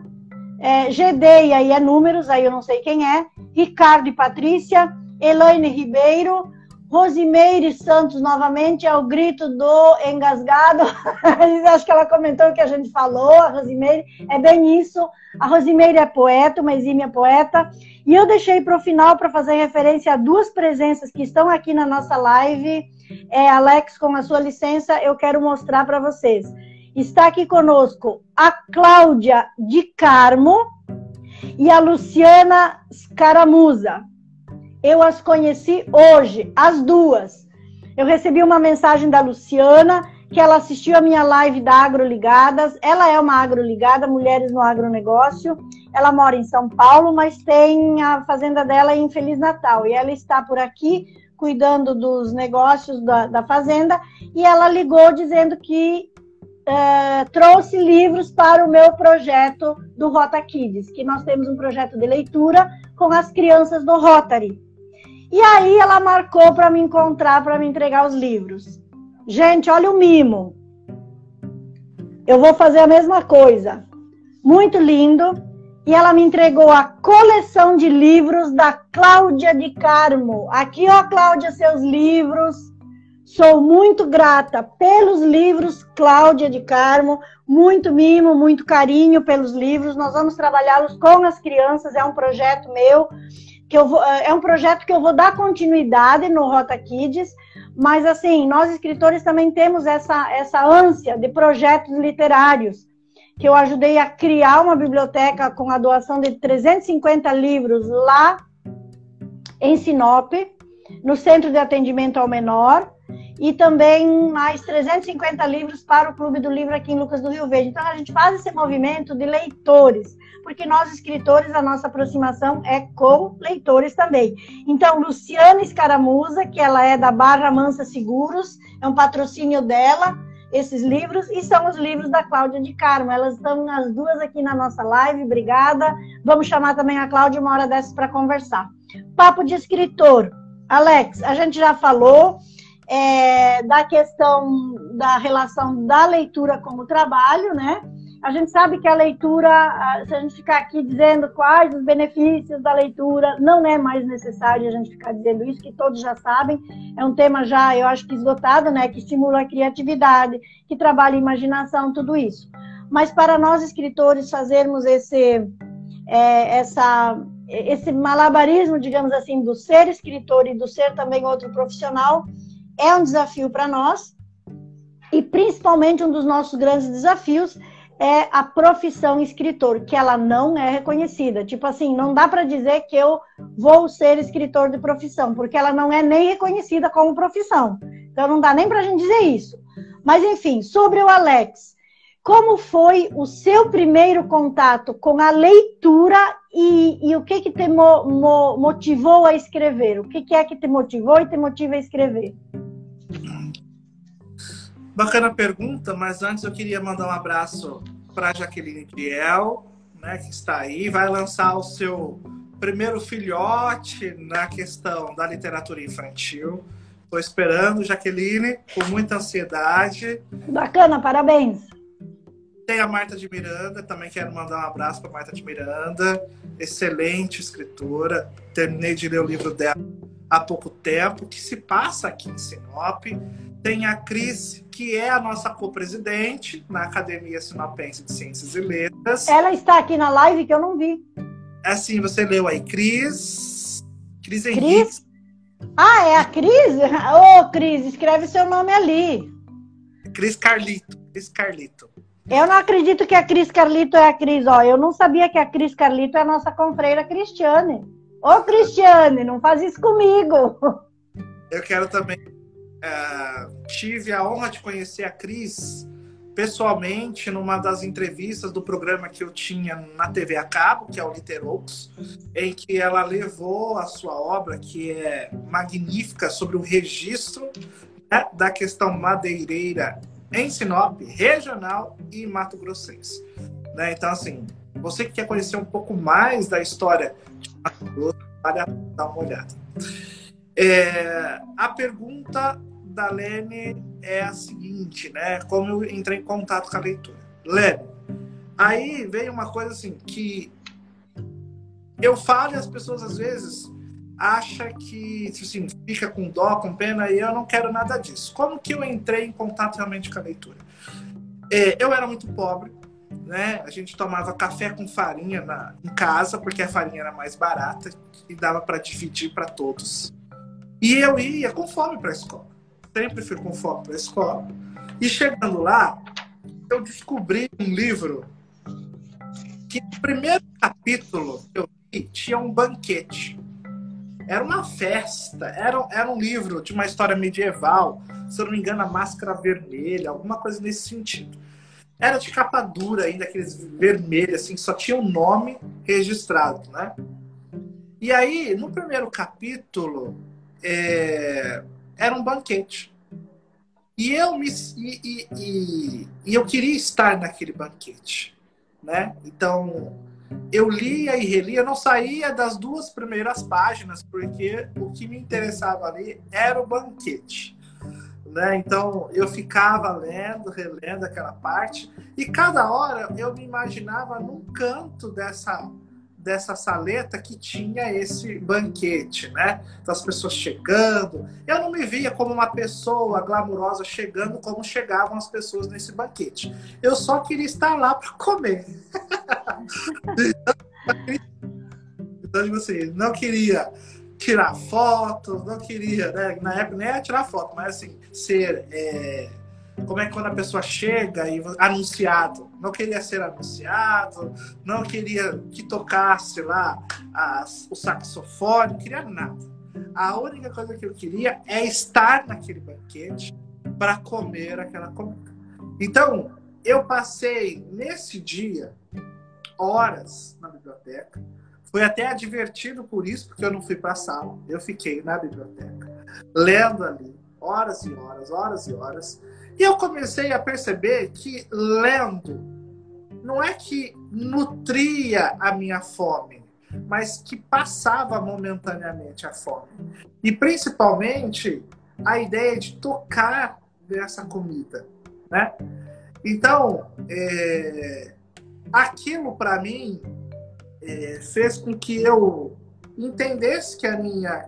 é, GD, e aí é números, aí eu não sei quem é, Ricardo e Patrícia, Elaine Ribeiro, Rosimeire Santos, novamente, é o grito do engasgado. Acho que ela comentou o que a gente falou, a Rosimeire. É bem isso. A Rosimeire é poeta, uma exímia poeta. E eu deixei para o final para fazer referência a duas presenças que estão aqui na nossa live. É, Alex, com a sua licença, eu quero mostrar para vocês. Está aqui conosco a Cláudia de Carmo e a Luciana Scaramuza. Eu as conheci hoje, as duas. Eu recebi uma mensagem da Luciana que ela assistiu a minha live da Agroligadas. Ela é uma agroligada, Mulheres no Agronegócio. Ela mora em São Paulo, mas tem a fazenda dela em Feliz Natal. E ela está por aqui cuidando dos negócios da, da fazenda. E ela ligou dizendo que uh, trouxe livros para o meu projeto do Rota Kids, que nós temos um projeto de leitura com as crianças do Rotary. E aí ela marcou para me encontrar, para me entregar os livros. Gente, olha o mimo. Eu vou fazer a mesma coisa. Muito lindo. E ela me entregou a coleção de livros da Cláudia de Carmo. Aqui, ó, Cláudia, seus livros. Sou muito grata pelos livros, Cláudia de Carmo. Muito mimo, muito carinho pelos livros. Nós vamos trabalhá-los com as crianças. É um projeto meu que eu vou, é um projeto que eu vou dar continuidade no Rota Kids mas, assim, nós escritores também temos essa, essa ânsia de projetos literários, que eu ajudei a criar uma biblioteca com a doação de 350 livros lá em Sinop, no Centro de Atendimento ao Menor, e também mais 350 livros para o Clube do Livro aqui em Lucas do Rio Verde. Então, a gente faz esse movimento de leitores porque nós, escritores, a nossa aproximação é com leitores também. Então, Luciana Escaramuza, que ela é da Barra Mansa Seguros, é um patrocínio dela, esses livros, e são os livros da Cláudia de Carmo. Elas estão as duas aqui na nossa live, obrigada. Vamos chamar também a Cláudia uma hora dessas para conversar. Papo de escritor. Alex, a gente já falou é, da questão da relação da leitura com o trabalho, né? A gente sabe que a leitura, se a gente ficar aqui dizendo quais os benefícios da leitura, não é mais necessário a gente ficar dizendo isso, que todos já sabem. É um tema já, eu acho que esgotado, né? Que estimula a criatividade, que trabalha a imaginação, tudo isso. Mas para nós escritores fazermos esse, é, essa, esse malabarismo, digamos assim, do ser escritor e do ser também outro profissional é um desafio para nós. E principalmente um dos nossos grandes desafios é a profissão escritor, que ela não é reconhecida. Tipo assim, não dá para dizer que eu vou ser escritor de profissão, porque ela não é nem reconhecida como profissão. Então não dá nem para a gente dizer isso. Mas enfim, sobre o Alex, como foi o seu primeiro contato com a leitura e, e o que que te mo, mo, motivou a escrever? O que, que é que te motivou e te motiva a escrever? Bacana pergunta, mas antes eu queria mandar um abraço para Jaqueline Biel, né, que está aí, vai lançar o seu primeiro filhote na questão da literatura infantil. Estou esperando, Jaqueline, com muita ansiedade. Bacana, parabéns. Tem a Marta de Miranda, também quero mandar um abraço para Marta de Miranda, excelente escritora. Terminei de ler o livro dela há pouco tempo, que se passa aqui em Sinop. Tem a Cris, que é a nossa co-presidente na Academia Sinopense de Ciências e Letras. Ela está aqui na live que eu não vi. É assim, você leu aí, Cris. Cris Henrique. Cris? Ah, é a Cris? Ô, oh, Cris, escreve seu nome ali. Cris Carlito. Cris Carlito. Eu não acredito que a Cris Carlito é a Cris. Ó, eu não sabia que a Cris Carlito é a nossa confreira Cristiane. Ô, Cristiane, não faz isso comigo. Eu quero também é, tive a honra de conhecer a Cris pessoalmente numa das entrevistas do programa que eu tinha na TV a cabo, que é o Literaux, em que ela levou a sua obra, que é magnífica, sobre o registro né, da questão madeireira em Sinop, regional e Mato Grossense. Né? Então, assim, você que quer conhecer um pouco mais da história de Mato Grosso, vale dar uma olhada. É, a pergunta da Lene é a seguinte, né? Como eu entrei em contato com a leitura. Lene, aí veio uma coisa assim que eu falo e as pessoas às vezes acham que assim, fica com dó, com pena, e eu não quero nada disso. Como que eu entrei em contato realmente com a leitura? É, eu era muito pobre, né? A gente tomava café com farinha na, em casa, porque a farinha era mais barata e dava para dividir para todos. E eu ia com fome para a escola sempre fui com foco para a escola. E chegando lá, eu descobri um livro que no primeiro capítulo eu vi tinha um banquete. Era uma festa, era, era um livro de uma história medieval, se eu não me engano, a Máscara Vermelha, alguma coisa nesse sentido. Era de capa dura ainda, aqueles vermelhos, assim, só tinha o um nome registrado, né? E aí, no primeiro capítulo, é, era um banquete. E eu me e, e, e, e, eu queria estar naquele banquete, né? Então eu lia e relia, não saía das duas primeiras páginas porque o que me interessava ali era o banquete, né? Então eu ficava lendo, relendo aquela parte e cada hora eu me imaginava num canto dessa dessa saleta que tinha esse banquete, né? As pessoas chegando. Eu não me via como uma pessoa glamurosa chegando como chegavam as pessoas nesse banquete. Eu só queria estar lá para comer. então, tipo assim, não queria tirar fotos, não queria, né? Na época nem era tirar foto, mas assim, ser. É como é que quando a pessoa chega e anunciado, não queria ser anunciado, não queria que tocasse lá o saxofone, não queria nada. A única coisa que eu queria é estar naquele banquete para comer aquela comida. Então, eu passei nesse dia horas na biblioteca. Fui até advertido por isso, porque eu não fui para a sala. Eu fiquei na biblioteca, lendo ali, horas e horas, horas e horas. E eu comecei a perceber que lendo não é que nutria a minha fome, mas que passava momentaneamente a fome. E principalmente a ideia de tocar dessa comida, né? Então, é, aquilo para mim é, fez com que eu entendesse que a minha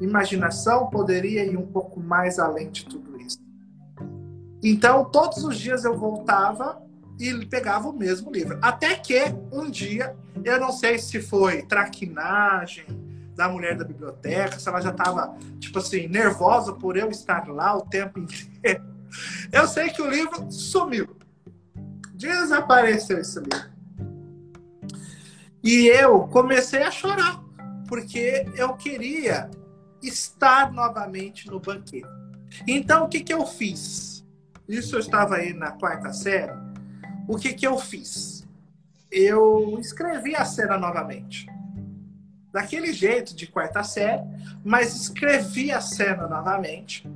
imaginação poderia ir um pouco mais além de tudo então, todos os dias eu voltava e pegava o mesmo livro. Até que um dia, eu não sei se foi traquinagem da mulher da biblioteca, se ela já estava, tipo assim, nervosa por eu estar lá o tempo inteiro. Eu sei que o livro sumiu. Desapareceu esse livro. E eu comecei a chorar, porque eu queria estar novamente no banquete. Então, o que, que eu fiz? Isso eu estava aí na quarta série. O que, que eu fiz? Eu escrevi a cena novamente. Daquele jeito de quarta série, mas escrevi a cena novamente.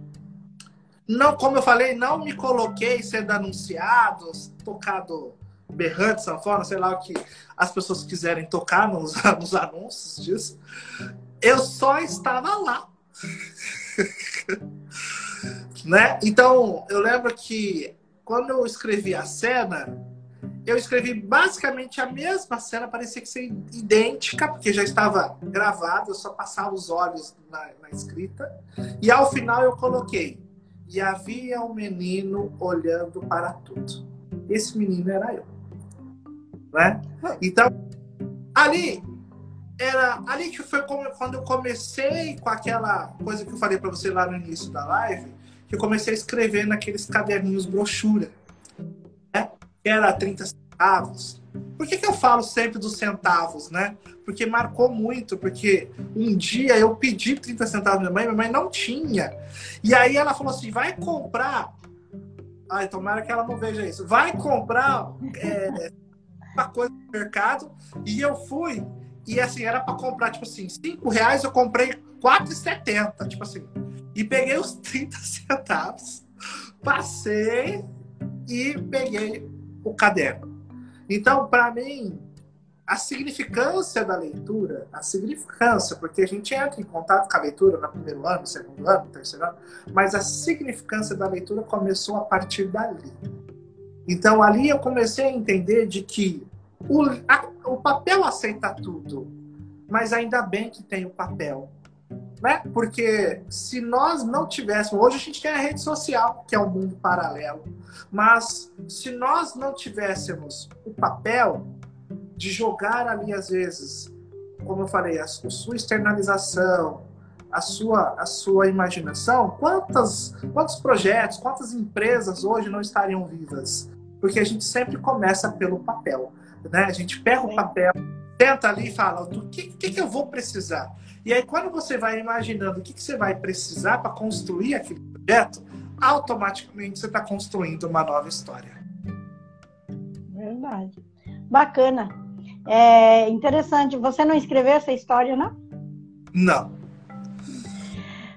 Não, como eu falei, não me coloquei sendo anunciado, tocado berrante, sanfona, sei lá o que as pessoas quiserem tocar nos, nos anúncios disso. Eu só estava lá. né? Então, eu lembro que quando eu escrevi a cena, eu escrevi basicamente a mesma cena, parecia que ser idêntica, porque já estava gravado, eu só passava os olhos na, na escrita. E ao final eu coloquei: E havia um menino olhando para tudo. Esse menino era eu. Né? Então, ali era ali que foi quando eu comecei com aquela coisa que eu falei para você lá no início da live, que eu comecei a escrever naqueles caderninhos brochura, né? Era 30 centavos. Por que, que eu falo sempre dos centavos, né? Porque marcou muito, porque um dia eu pedi 30 centavos minha mãe, minha mãe não tinha. E aí ela falou assim: vai comprar. Ai, tomara que ela não veja isso. Vai comprar é, uma coisa no mercado. E eu fui e assim, era para comprar, tipo assim, 5 reais, eu comprei 4,70. Tipo assim. E peguei os 30 centavos, passei e peguei o caderno. Então, para mim, a significância da leitura, a significância, porque a gente entra em contato com a leitura no primeiro ano, segundo ano, terceiro ano, mas a significância da leitura começou a partir dali. Então, ali eu comecei a entender de que o, a, o papel aceita tudo, mas ainda bem que tem o papel. Né? Porque se nós não tivéssemos. Hoje a gente tem a rede social, que é um mundo paralelo. Mas se nós não tivéssemos o papel de jogar ali, às vezes, como eu falei, a, sua externalização, a sua, a sua imaginação, quantas, quantos projetos, quantas empresas hoje não estariam vivas? Porque a gente sempre começa pelo papel. Né? A gente pega o papel, tenta ali e fala: o que, que, que eu vou precisar? E aí, quando você vai imaginando o que, que você vai precisar para construir aquele projeto, automaticamente você está construindo uma nova história. Verdade. Bacana. É interessante. Você não escreveu essa história, não? Não.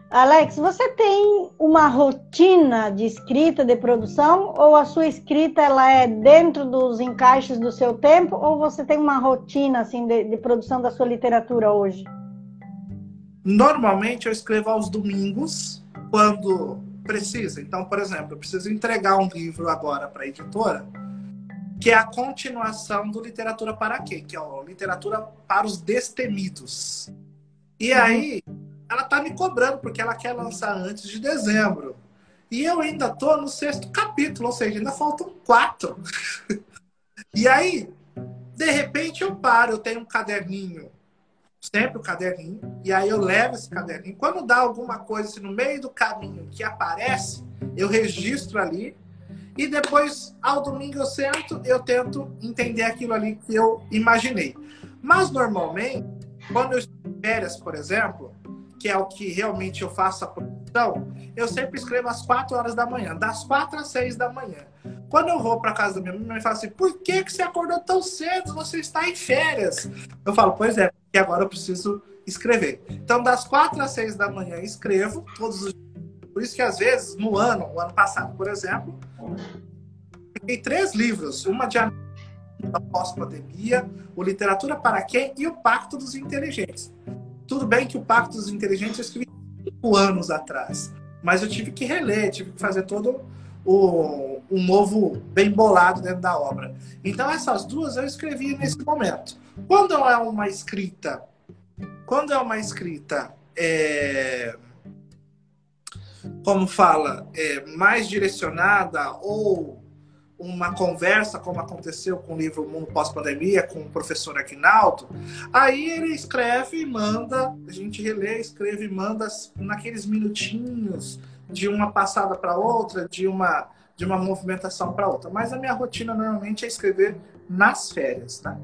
Alex, você tem uma rotina de escrita, de produção, ou a sua escrita ela é dentro dos encaixes do seu tempo, ou você tem uma rotina assim de, de produção da sua literatura hoje? Normalmente eu escrevo aos domingos, quando precisa. Então, por exemplo, eu preciso entregar um livro agora para a editora, que é a continuação do Literatura para quê? Que é a Literatura para os Destemidos. E uhum. aí ela tá me cobrando porque ela quer lançar antes de dezembro. E eu ainda tô no sexto capítulo, ou seja, ainda faltam quatro. e aí, de repente eu paro, eu tenho um caderninho, sempre o caderninho, e aí eu levo esse caderninho. Quando dá alguma coisa assim, no meio do caminho que aparece, eu registro ali. E depois, ao domingo, eu sento, eu tento entender aquilo ali que eu imaginei. Mas normalmente, quando eu estou em férias, por exemplo, que é o que realmente eu faço a produção, eu sempre escrevo às 4 horas da manhã, das 4 às 6 da manhã. Quando eu vou para casa da minha mãe, minha fala assim: por que, que você acordou tão cedo? Você está em férias. Eu falo: pois é, porque agora eu preciso escrever. Então, das 4 às 6 da manhã, escrevo todos os dias. Por isso que, às vezes, no ano, o ano passado, por exemplo, peguei três livros: uma de pós-pandemia, o Literatura para Quem e o Pacto dos Inteligentes. Tudo bem que o Pacto dos Inteligentes eu escrevi cinco anos atrás, mas eu tive que reler, tive que fazer todo o, um novo bem bolado dentro da obra. Então essas duas eu escrevi nesse momento. Quando é uma escrita, quando é uma escrita, é, como fala, é, mais direcionada ou uma conversa, como aconteceu com o livro Mundo Pós-Pandemia, com o professor Aguinaldo, aí ele escreve e manda, a gente relê, escreve e manda naqueles minutinhos de uma passada para outra, de uma, de uma movimentação para outra. Mas a minha rotina normalmente é escrever nas férias, né?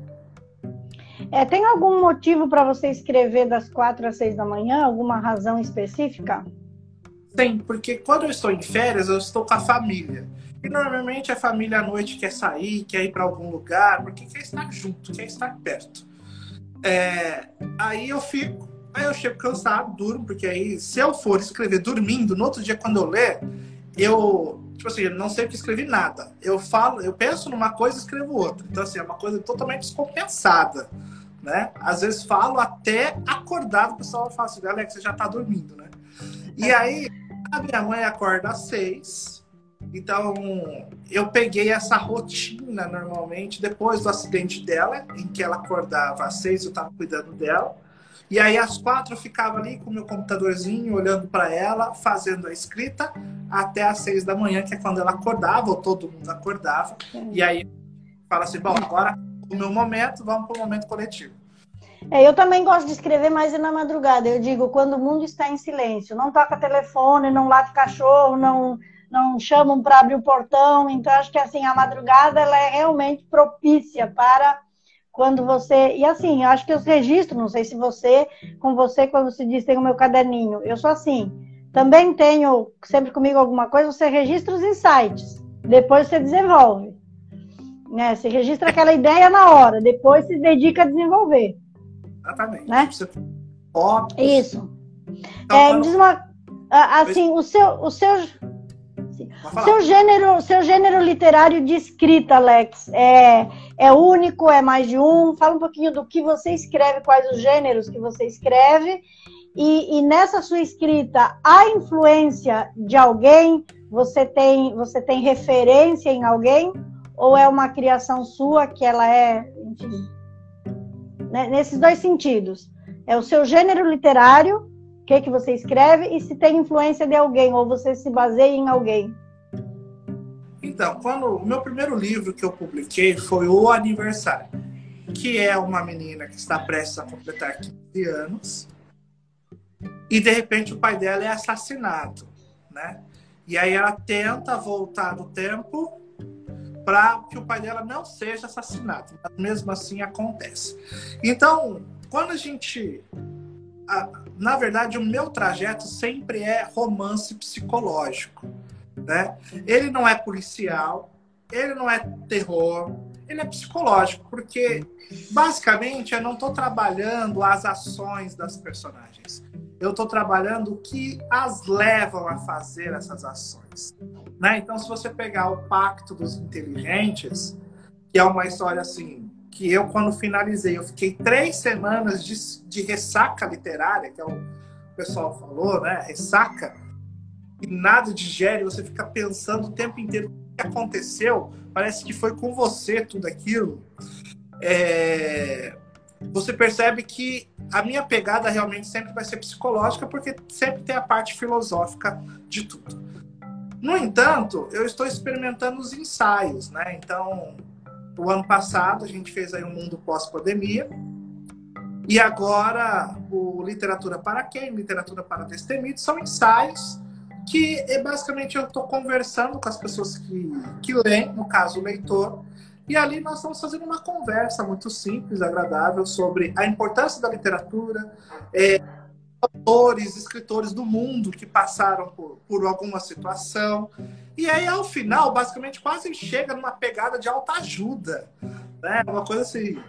É, tem algum motivo para você escrever das quatro às seis da manhã? Alguma razão específica? Tem, porque quando eu estou em férias, eu estou com a família. E normalmente a família à noite quer sair, quer ir para algum lugar, porque quer estar junto, quer estar perto. É, aí eu fico, aí eu chego cansado, durmo, porque aí se eu for escrever dormindo, no outro dia quando eu ler, eu, tipo assim, não sei o que escrevi nada. Eu falo, eu penso numa coisa e escrevo outra. Então assim, é uma coisa totalmente descompensada, né? Às vezes falo até acordado, o pessoal fala assim, Alex, você já tá dormindo, né? E aí, a minha mãe acorda às seis, então, eu peguei essa rotina normalmente depois do acidente dela, em que ela acordava às seis, eu estava cuidando dela. E aí, às quatro, eu ficava ali com o meu computadorzinho, olhando para ela, fazendo a escrita, até às seis da manhã, que é quando ela acordava, ou todo mundo acordava. E aí, fala assim: bom, agora o meu momento, vamos para o momento coletivo. É, eu também gosto de escrever mais na madrugada. Eu digo, quando o mundo está em silêncio, não toca telefone, não late cachorro, não não chamam para abrir o portão. Então, acho que assim, a madrugada ela é realmente propícia para quando você. E assim, eu acho que os registros, não sei se você, com você, quando se diz tem o meu caderninho, eu sou assim. Também tenho sempre comigo alguma coisa, você registra os insights, depois você desenvolve. Né? Você registra aquela ideia na hora, depois se dedica a desenvolver. Exatamente. Né? Você... Isso. Então, é, diz uma. Assim, o seu, o seu seu gênero, seu gênero literário de escrita, Alex, é, é único, é mais de um? Fala um pouquinho do que você escreve, quais os gêneros que você escreve. E, e nessa sua escrita, há influência de alguém? Você tem, você tem referência em alguém? Ou é uma criação sua que ela é, enfim, né, nesses dois sentidos? É o seu gênero literário, o que, que você escreve, e se tem influência de alguém, ou você se baseia em alguém. Então, quando o meu primeiro livro que eu publiquei foi O Aniversário, que é uma menina que está prestes a completar 15 anos e de repente o pai dela é assassinado, né? E aí ela tenta voltar no tempo para que o pai dela não seja assassinado, mas mesmo assim acontece. Então, quando a gente na verdade, o meu trajeto sempre é romance psicológico. Né? Ele não é policial, ele não é terror, ele é psicológico, porque basicamente eu não estou trabalhando as ações das personagens. Eu estou trabalhando o que as levam a fazer essas ações. Né? Então, se você pegar o Pacto dos Inteligentes, que é uma história assim, que eu, quando finalizei, eu fiquei três semanas de, de ressaca literária, que é o pessoal falou, né? Ressaca e nada digere, você fica pensando o tempo inteiro o que aconteceu, parece que foi com você tudo aquilo. É... Você percebe que a minha pegada realmente sempre vai ser psicológica, porque sempre tem a parte filosófica de tudo. No entanto, eu estou experimentando os ensaios, né? Então, o ano passado a gente fez aí um mundo pós-pandemia, e agora o Literatura para Quem? Literatura para Destemidos são ensaios que é basicamente eu estou conversando com as pessoas que, que leem, no caso o leitor, e ali nós estamos fazendo uma conversa muito simples, agradável, sobre a importância da literatura, é, autores, escritores do mundo que passaram por, por alguma situação. E aí, ao final, basicamente, quase chega numa pegada de alta ajuda. Né? Uma coisa assim,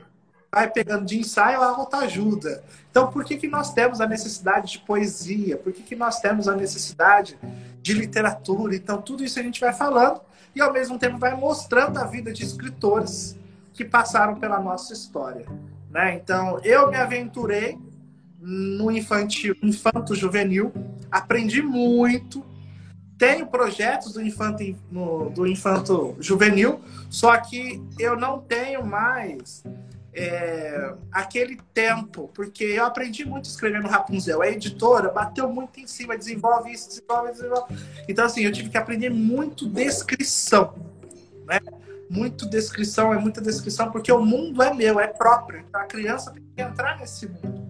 vai pegando de ensaio a autoajuda. Então, por que, que nós temos a necessidade de poesia? Por que, que nós temos a necessidade de literatura? Então, tudo isso a gente vai falando e, ao mesmo tempo, vai mostrando a vida de escritores que passaram pela nossa história. Né? Então, eu me aventurei no infantil, infanto juvenil, aprendi muito, tenho projetos do infanto, no, do infanto juvenil, só que eu não tenho mais é, aquele tempo, porque eu aprendi muito escrevendo Rapunzel. A editora bateu muito em cima, desenvolve isso, desenvolve, desenvolve. Então, assim, eu tive que aprender muito descrição. né? Muito descrição, é muita descrição, porque o mundo é meu, é próprio. Então a criança tem que entrar nesse mundo.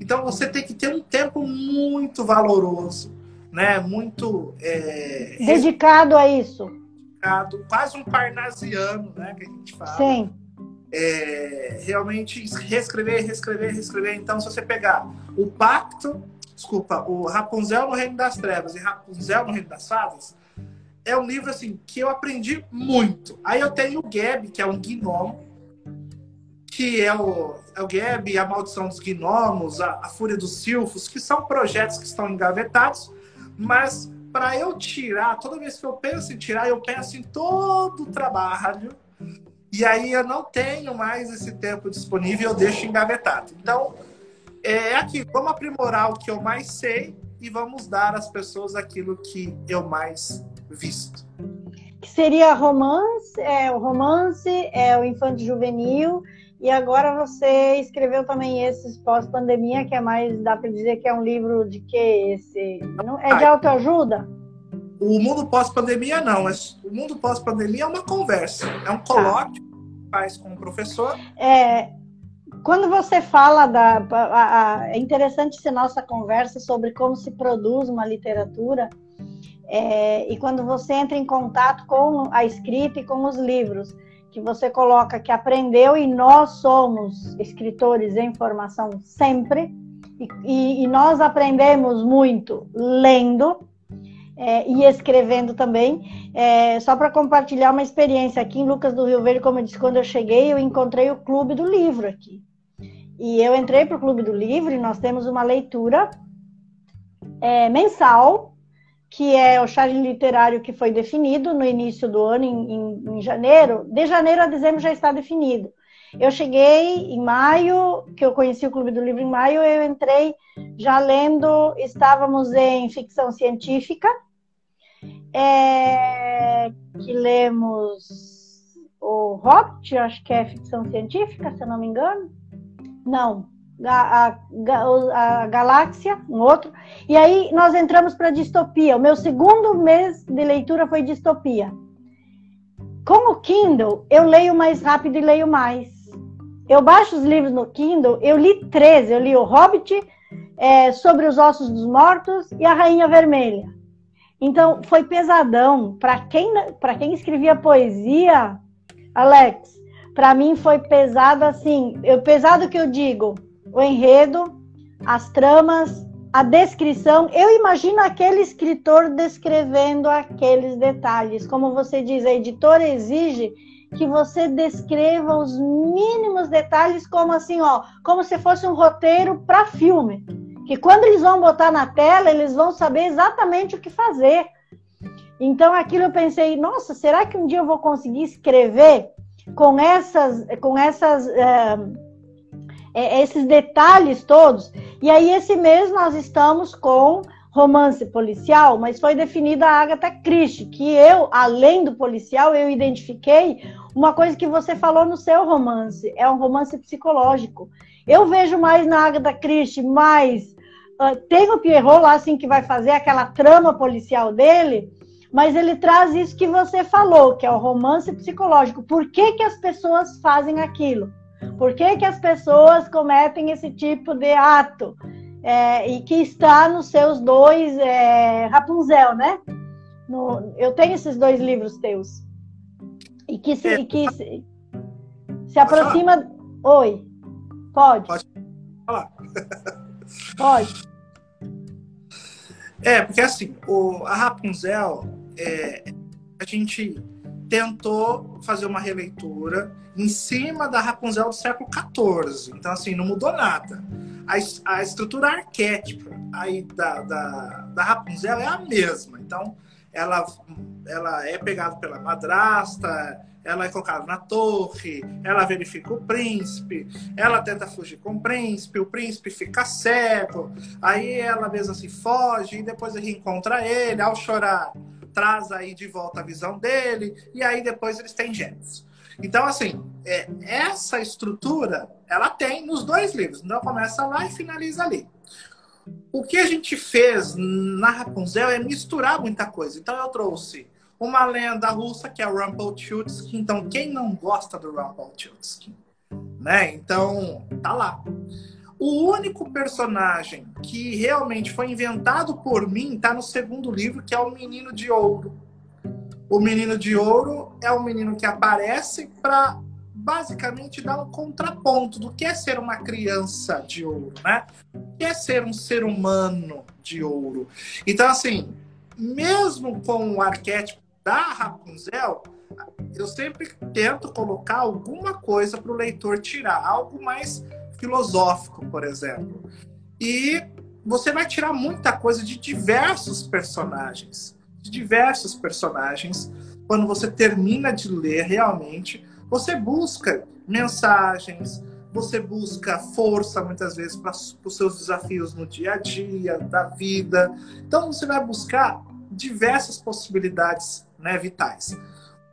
Então você tem que ter um tempo muito valoroso, né? Muito é, dedicado a isso. Dedicado, quase um parnasiano, né? Que a gente fala. Sim. É, realmente reescrever, reescrever, reescrever. Então, se você pegar o pacto, desculpa, o Rapunzel no Reino das Trevas e Rapunzel no Reino das Fadas, é um livro assim que eu aprendi muito. Aí eu tenho o Gab, que é um gnomo, que é o, é o Gab, a Maldição dos Gnomos, a, a Fúria dos Silfos, que são projetos que estão engavetados, mas para eu tirar, toda vez que eu penso em tirar, eu penso em todo o trabalho, e aí eu não tenho mais esse tempo disponível, eu deixo engavetado. Então, é aqui, vamos aprimorar o que eu mais sei e vamos dar às pessoas aquilo que eu mais visto. Que seria romance, é o romance, é o infanto juvenil, e agora você escreveu também esses pós-pandemia, que é mais, dá para dizer que é um livro de que esse? Não, é de autoajuda? O mundo pós-pandemia não, é, o mundo pós-pandemia é uma conversa, é um colóquio que faz com o professor. É, quando você fala da. A, a, é interessante ser nossa conversa sobre como se produz uma literatura. É, e quando você entra em contato com a escrita e com os livros, que você coloca que aprendeu e nós somos escritores em formação sempre, e, e, e nós aprendemos muito lendo é, e escrevendo também. É, só para compartilhar uma experiência aqui em Lucas do Rio Verde, como eu disse, quando eu cheguei, eu encontrei o Clube do Livro aqui. E eu entrei para o Clube do Livro e nós temos uma leitura é, mensal, que é o charge literário que foi definido no início do ano, em, em, em janeiro. De janeiro a dezembro já está definido. Eu cheguei em maio, que eu conheci o Clube do Livro em maio, eu entrei já lendo, estávamos em ficção científica, é, que lemos o Hobbit, acho que é ficção científica, se eu não me engano. Não, a, a, a, Galáxia, um outro. E aí nós entramos para distopia. O meu segundo mês de leitura foi distopia. Com o Kindle, eu leio mais rápido e leio mais. Eu baixo os livros no Kindle, eu li três. Eu li o Hobbit, é, Sobre os Ossos dos Mortos e A Rainha Vermelha. Então, foi pesadão. Para quem, quem escrevia poesia, Alex, para mim foi pesado assim, eu, pesado que eu digo, o enredo, as tramas, a descrição. Eu imagino aquele escritor descrevendo aqueles detalhes. Como você diz, a editora exige que você descreva os mínimos detalhes, como assim, ó, como se fosse um roteiro para filme. Que quando eles vão botar na tela, eles vão saber exatamente o que fazer. Então, aquilo eu pensei, nossa, será que um dia eu vou conseguir escrever com essas, com essas, é, esses detalhes todos. E aí esse mês nós estamos com romance policial, mas foi definida a Agatha Christie, que eu, além do policial, eu identifiquei uma coisa que você falou no seu romance, é um romance psicológico. Eu vejo mais na Agatha Christie, mais uh, tem o Pierrot lá assim que vai fazer aquela trama policial dele, mas ele traz isso que você falou, que é o romance psicológico. Por que, que as pessoas fazem aquilo? Por que, que as pessoas cometem esse tipo de ato? É, e que está nos seus dois é, Rapunzel, né? No, eu tenho esses dois livros teus. E que se, e que se, se aproxima. Oi, pode. Pode falar. Pode. É, porque assim, o, a Rapunzel, é, a gente tentou fazer uma releitura em cima da Rapunzel do século XIV. Então, assim, não mudou nada. A, a estrutura arquétipa aí da, da, da, Rapunzel é a mesma. Então, ela, ela é pegada pela madrasta, ela é colocada na torre, ela verifica o príncipe, ela tenta fugir com o príncipe, o príncipe fica cego, aí ela mesma se foge e depois reencontra ele, ao chorar traz aí de volta a visão dele, e aí depois eles têm gêmeos. Então, assim, é, essa estrutura, ela tem nos dois livros. Então, começa lá e finaliza ali. O que a gente fez na Rapunzel é misturar muita coisa. Então, eu trouxe uma lenda russa que é o Rumpelstiltskin. Então, quem não gosta do Rumpelstiltskin? Né? Então, tá lá. O único personagem que realmente foi inventado por mim está no segundo livro, que é o Menino de Ouro. O Menino de Ouro é o menino que aparece para basicamente dar um contraponto do que é ser uma criança de ouro, né? O que é ser um ser humano de ouro. Então, assim, mesmo com o arquétipo da Rapunzel, eu sempre tento colocar alguma coisa para o leitor tirar, algo mais filosófico, por exemplo. E você vai tirar muita coisa de diversos personagens, de diversos personagens. Quando você termina de ler realmente, você busca mensagens, você busca força muitas vezes para os seus desafios no dia a dia, da vida. Então você vai buscar diversas possibilidades né, vitais.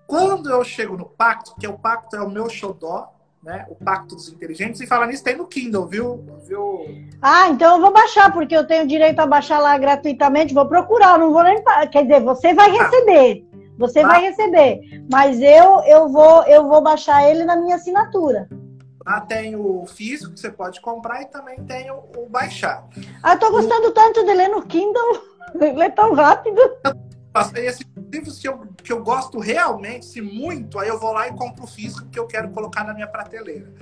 Quando eu chego no pacto, que é o pacto é o meu xodó, né? O Pacto dos Inteligentes, e falar nisso tem no Kindle, viu? viu? Ah, então eu vou baixar, porque eu tenho direito a baixar lá gratuitamente, vou procurar, não vou nem. Quer dizer, você vai ah. receber. Você ah. vai receber. Mas eu, eu, vou, eu vou baixar ele na minha assinatura. Lá tem o físico que você pode comprar e também tem o, o baixar. Ah, eu tô gostando o... tanto de ler no Kindle. ler tão rápido. Esses livros que eu, que eu gosto realmente, se muito, aí eu vou lá e compro o físico que eu quero colocar na minha prateleira.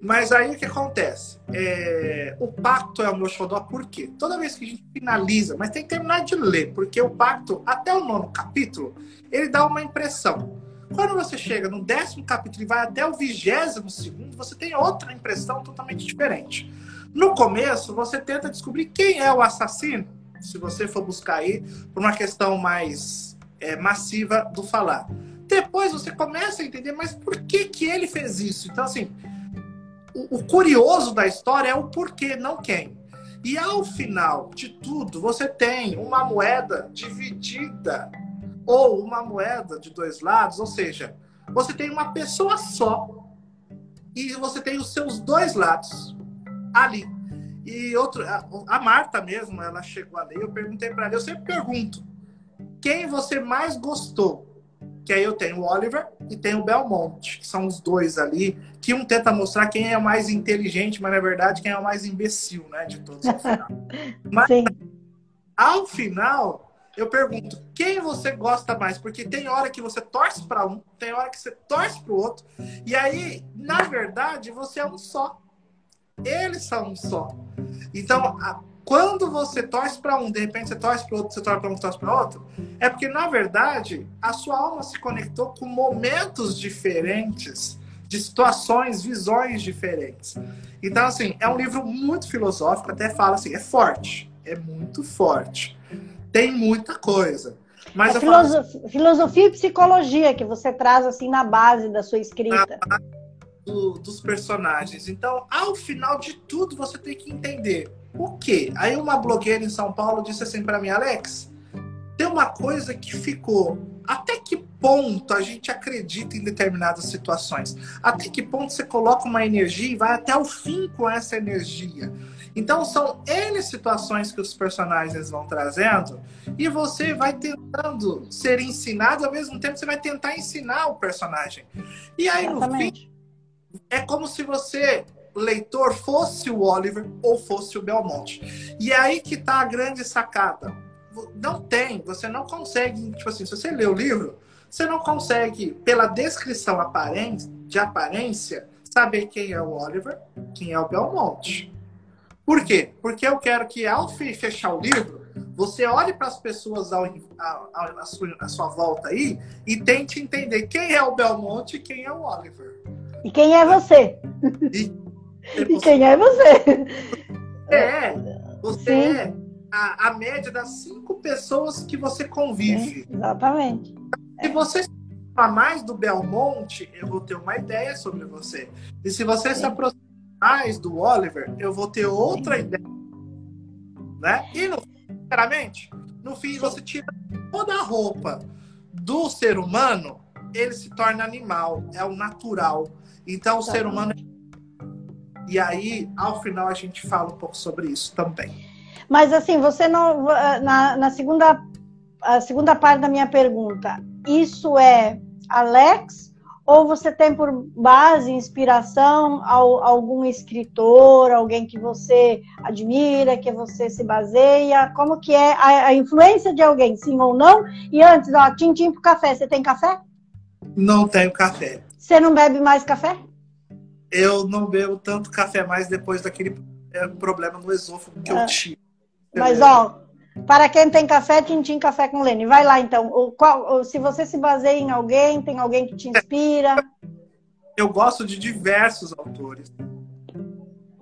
Mas aí o que acontece? É, o pacto é o meu xodó, por quê? Toda vez que a gente finaliza, mas tem que terminar de ler, porque o pacto, até o nono capítulo, ele dá uma impressão. Quando você chega no décimo capítulo e vai até o vigésimo segundo, você tem outra impressão totalmente diferente. No começo, você tenta descobrir quem é o assassino, se você for buscar aí, por uma questão mais é, massiva do falar. Depois você começa a entender, mas por que, que ele fez isso? Então, assim, o, o curioso da história é o porquê, não quem. E ao final de tudo, você tem uma moeda dividida ou uma moeda de dois lados, ou seja, você tem uma pessoa só e você tem os seus dois lados ali. E outro, a, Marta mesmo, ela chegou ali, eu perguntei para ela, eu sempre pergunto, quem você mais gostou? Que aí eu tenho o Oliver e tenho o Belmont, que são os dois ali, que um tenta mostrar quem é o mais inteligente, mas na verdade quem é o mais imbecil, né, de todos final. Mas Sim. ao final, eu pergunto, quem você gosta mais? Porque tem hora que você torce para um, tem hora que você torce para o outro, e aí, na verdade, você é um só. Eles são um só. Então, a, quando você torce para um, de repente você torce para outro, você torce para um, torce para outro, é porque na verdade a sua alma se conectou com momentos diferentes, de situações, visões diferentes. Então assim, é um livro muito filosófico, até fala assim, é forte, é muito forte. Tem muita coisa. Mas é filosofia, assim, filosofia e psicologia que você traz assim na base da sua escrita. Do, dos personagens. Então, ao final de tudo, você tem que entender o quê? Aí uma blogueira em São Paulo disse assim para mim, Alex, tem uma coisa que ficou. Até que ponto a gente acredita em determinadas situações? Até que ponto você coloca uma energia e vai até o fim com essa energia? Então são N situações que os personagens vão trazendo e você vai tentando ser ensinado, ao mesmo tempo você vai tentar ensinar o personagem. E aí Exatamente. no fim é como se você leitor fosse o Oliver ou fosse o Belmonte. E é aí que tá a grande sacada. Não tem, você não consegue, tipo assim, se você lê o livro, você não consegue, pela descrição de aparência, saber quem é o Oliver, quem é o Belmonte. Por quê? Porque eu quero que ao fechar o livro, você olhe para as pessoas ao, ao, à, sua, à sua volta aí e tente entender quem é o Belmonte e quem é o Oliver. E quem é você? E e quem é você? É, você Sim. é a, a, média das cinco pessoas que você convive. Sim, exatamente. Se você falar mais do Belmonte, eu vou ter uma ideia sobre você. E se você Sim. se aproximar mais do Oliver, eu vou ter outra Sim. ideia. Né? E, no, sinceramente, no fim, você tira toda a roupa do ser humano, ele se torna animal, é o natural. Então, o ser humano é e aí, ao final, a gente fala um pouco sobre isso também. Mas assim, você não. Na, na segunda, a segunda parte da minha pergunta, isso é Alex ou você tem por base, inspiração, algum escritor, alguém que você admira, que você se baseia? Como que é a, a influência de alguém, sim ou não? E antes, ó, tintim pro café. Você tem café? Não tenho café. Você não bebe mais café? Eu não bebo tanto café mais depois daquele problema no esôfago que é. eu tive. Mas, ó, para quem tem café, Tintim Café com Lene. Vai lá, então. O, qual, se você se baseia em alguém, tem alguém que te inspira? Eu gosto de diversos autores.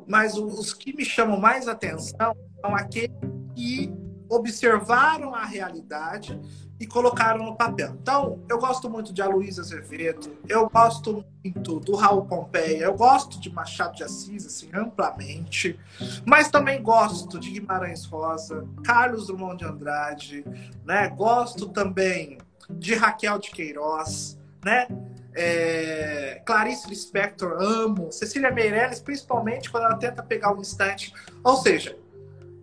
Mas os que me chamam mais atenção são aqueles que observaram a realidade e colocaram no papel. Então, eu gosto muito de Aloysio Azevedo, eu gosto muito do Raul Pompeia, eu gosto de Machado de Assis, assim, amplamente, mas também gosto de Guimarães Rosa, Carlos Drummond de Andrade, né? Gosto também de Raquel de Queiroz, né? É, Clarice Lispector, amo. Cecília Meirelles, principalmente quando ela tenta pegar um instante. Ou seja,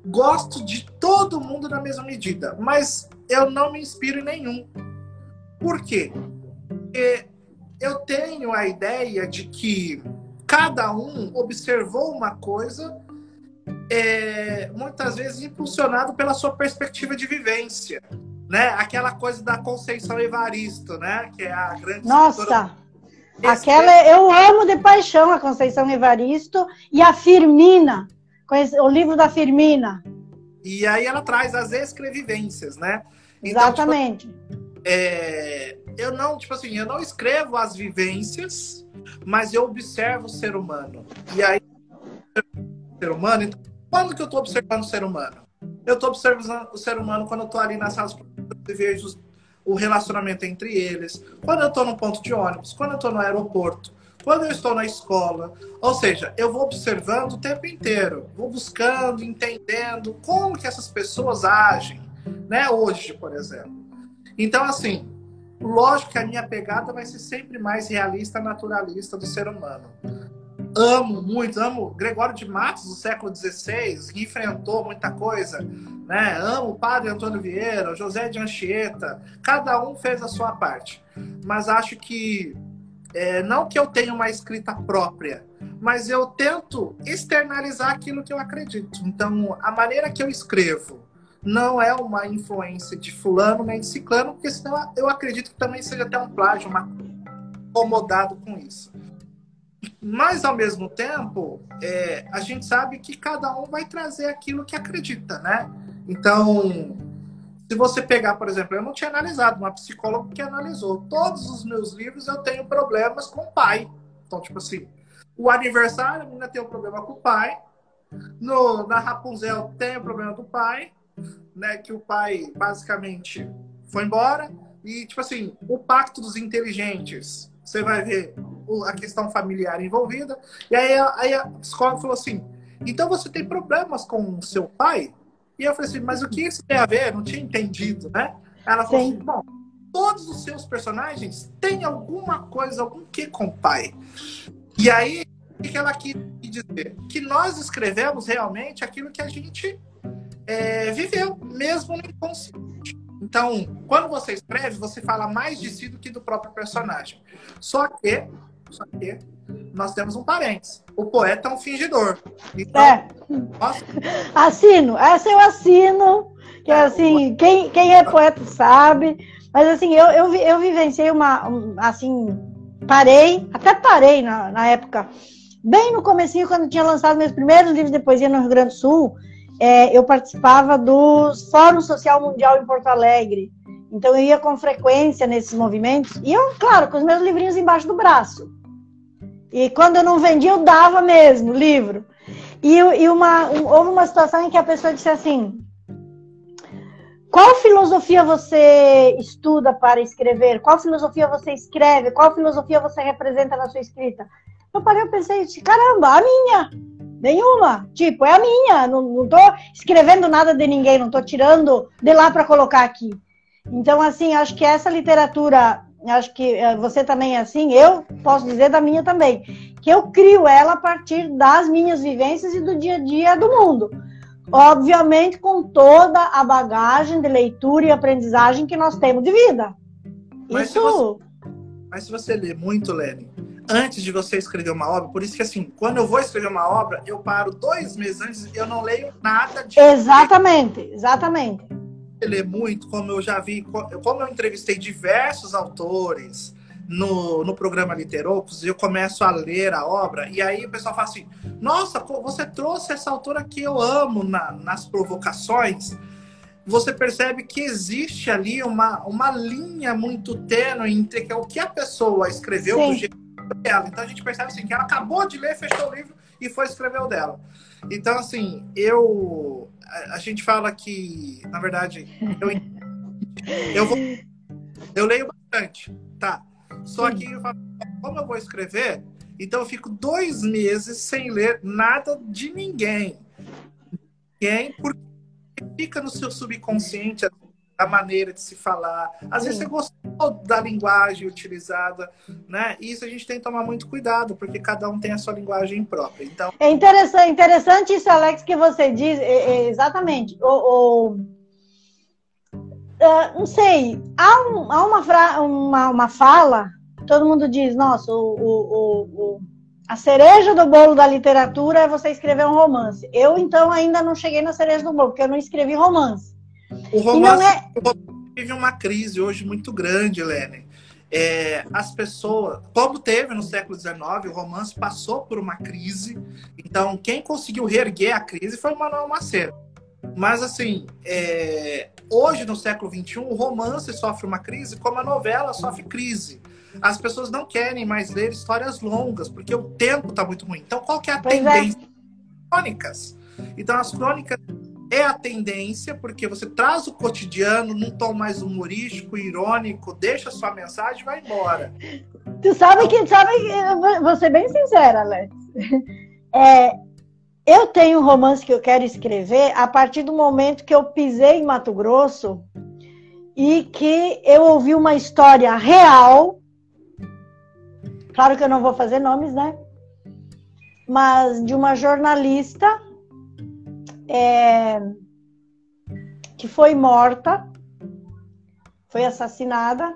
gosto de todo mundo na mesma medida, mas eu não me inspiro em nenhum. Por quê? Porque eu tenho a ideia de que cada um observou uma coisa, é, muitas vezes impulsionado pela sua perspectiva de vivência. Né? Aquela coisa da Conceição Evaristo, né? Que é a grande. Nossa! Aquela, eu amo de paixão a Conceição Evaristo e a Firmina, o livro da Firmina. E aí ela traz as escrevivências, né? Então, Exatamente. Tipo, é, eu não, tipo assim, eu não escrevo as vivências, mas eu observo o ser humano. E aí, o ser humano, então, quando que eu estou observando o ser humano? Eu estou observando o ser humano quando eu estou ali nas salas e vejo o relacionamento entre eles, quando eu estou no ponto de ônibus, quando eu estou no aeroporto, quando eu estou na escola. Ou seja, eu vou observando o tempo inteiro, vou buscando, entendendo como que essas pessoas agem, né? Hoje, por exemplo. Então, assim, lógico que a minha pegada vai ser sempre mais realista, naturalista do ser humano. Amo muito, amo Gregório de Matos do século XVI, que enfrentou muita coisa, né? Amo o padre Antônio Vieira, José de Anchieta, cada um fez a sua parte. Mas acho que, é, não que eu tenha uma escrita própria, mas eu tento externalizar aquilo que eu acredito. Então, a maneira que eu escrevo, não é uma influência de fulano nem de ciclano, porque senão eu acredito que também seja até um plágio, uma acomodado com isso. Mas, ao mesmo tempo, é, a gente sabe que cada um vai trazer aquilo que acredita, né? Então, se você pegar, por exemplo, eu não tinha analisado, uma psicóloga que analisou. Todos os meus livros eu tenho problemas com o pai. Então, tipo assim, o aniversário, a menina tem um problema com o pai. No, na Rapunzel tem o problema do pai né, que o pai basicamente foi embora e tipo assim, o pacto dos inteligentes, você vai ver a questão familiar envolvida. E aí, aí a psicóloga falou assim: "Então você tem problemas com o seu pai?" E eu falei assim: "Mas o que isso tem a ver? Eu não tinha entendido, né?" Ela falou Sim. assim: "Bom, todos os seus personagens têm alguma coisa, algum que com o pai." E aí, o que ela quis dizer? Que nós escrevemos realmente aquilo que a gente é, viveu, mesmo no inconsciente. Então, quando você escreve, você fala mais de si do que do próprio personagem. Só que, só que nós temos um parênteses. O poeta é um fingidor. Então, é. Assino, essa eu assino. Que é, assim, quem, quem é poeta sabe. Mas assim, eu, eu, eu vivenciei uma. Assim, parei, até parei na, na época, bem no comecinho, quando tinha lançado meus primeiros livros de poesia no Rio Grande do Sul é, eu participava do Fórum Social Mundial em Porto Alegre. Então eu ia com frequência nesses movimentos. E eu, claro, com os meus livrinhos embaixo do braço. E quando eu não vendia, eu dava mesmo livro. E, e uma, um, houve uma situação em que a pessoa disse assim: Qual filosofia você estuda para escrever? Qual filosofia você escreve? Qual filosofia você representa na sua escrita? Eu parei e pensei: caramba, a minha! Nenhuma. Tipo, é a minha. Não, não tô escrevendo nada de ninguém, não tô tirando de lá para colocar aqui. Então, assim, acho que essa literatura, acho que eh, você também é assim, eu posso dizer da minha também, que eu crio ela a partir das minhas vivências e do dia a dia do mundo. Obviamente, com toda a bagagem de leitura e aprendizagem que nós temos de vida. Mas, Isso... se você, mas se você lê muito, Lene, antes de você escrever uma obra, por isso que assim, quando eu vou escrever uma obra, eu paro dois meses antes e eu não leio nada de. Exatamente, exatamente. Ler muito, como eu já vi, como eu entrevistei diversos autores no, no programa Literopos, eu começo a ler a obra, e aí o pessoal fala assim: Nossa, você trouxe essa autora que eu amo na, nas provocações você percebe que existe ali uma, uma linha muito tênue entre o que a pessoa escreveu Sim. do jeito dela. Então a gente percebe assim, que ela acabou de ler, fechou o livro e foi escrever o dela. Então, assim, eu. A, a gente fala que, na verdade, eu, eu, vou, eu leio bastante, tá? Só que eu falo, como eu vou escrever, então eu fico dois meses sem ler nada de ninguém. Ninguém, porque fica no seu subconsciente a maneira de se falar. Às Sim. vezes você gostou da linguagem utilizada, né? E isso a gente tem que tomar muito cuidado, porque cada um tem a sua linguagem própria. Então... É interessante, interessante isso, Alex, que você diz. É, é, exatamente. O, o... Uh, não sei, há, um, há uma, fra... uma, uma fala, todo mundo diz, nossa, o, o, o a cereja do bolo da literatura é você escrever um romance. Eu, então, ainda não cheguei na cereja do bolo, porque eu não escrevi romance. O romance é... teve uma crise hoje muito grande, Helene. É, as pessoas, como teve no século XIX, o romance passou por uma crise. Então, quem conseguiu reerguer a crise foi o Manuel Macedo. Mas, assim, é, hoje, no século XXI, o romance sofre uma crise como a novela sofre crise as pessoas não querem mais ler histórias longas, porque o tempo está muito ruim. Então, qual que é a pois é. tendência? É. Crônicas. Então, as crônicas é a tendência, porque você traz o cotidiano num tom mais humorístico, irônico, deixa sua mensagem e vai embora. Tu sabe que, sabe, vou ser bem sincera, Alex. É, eu tenho um romance que eu quero escrever a partir do momento que eu pisei em Mato Grosso e que eu ouvi uma história real Claro que eu não vou fazer nomes, né? Mas de uma jornalista é, que foi morta, foi assassinada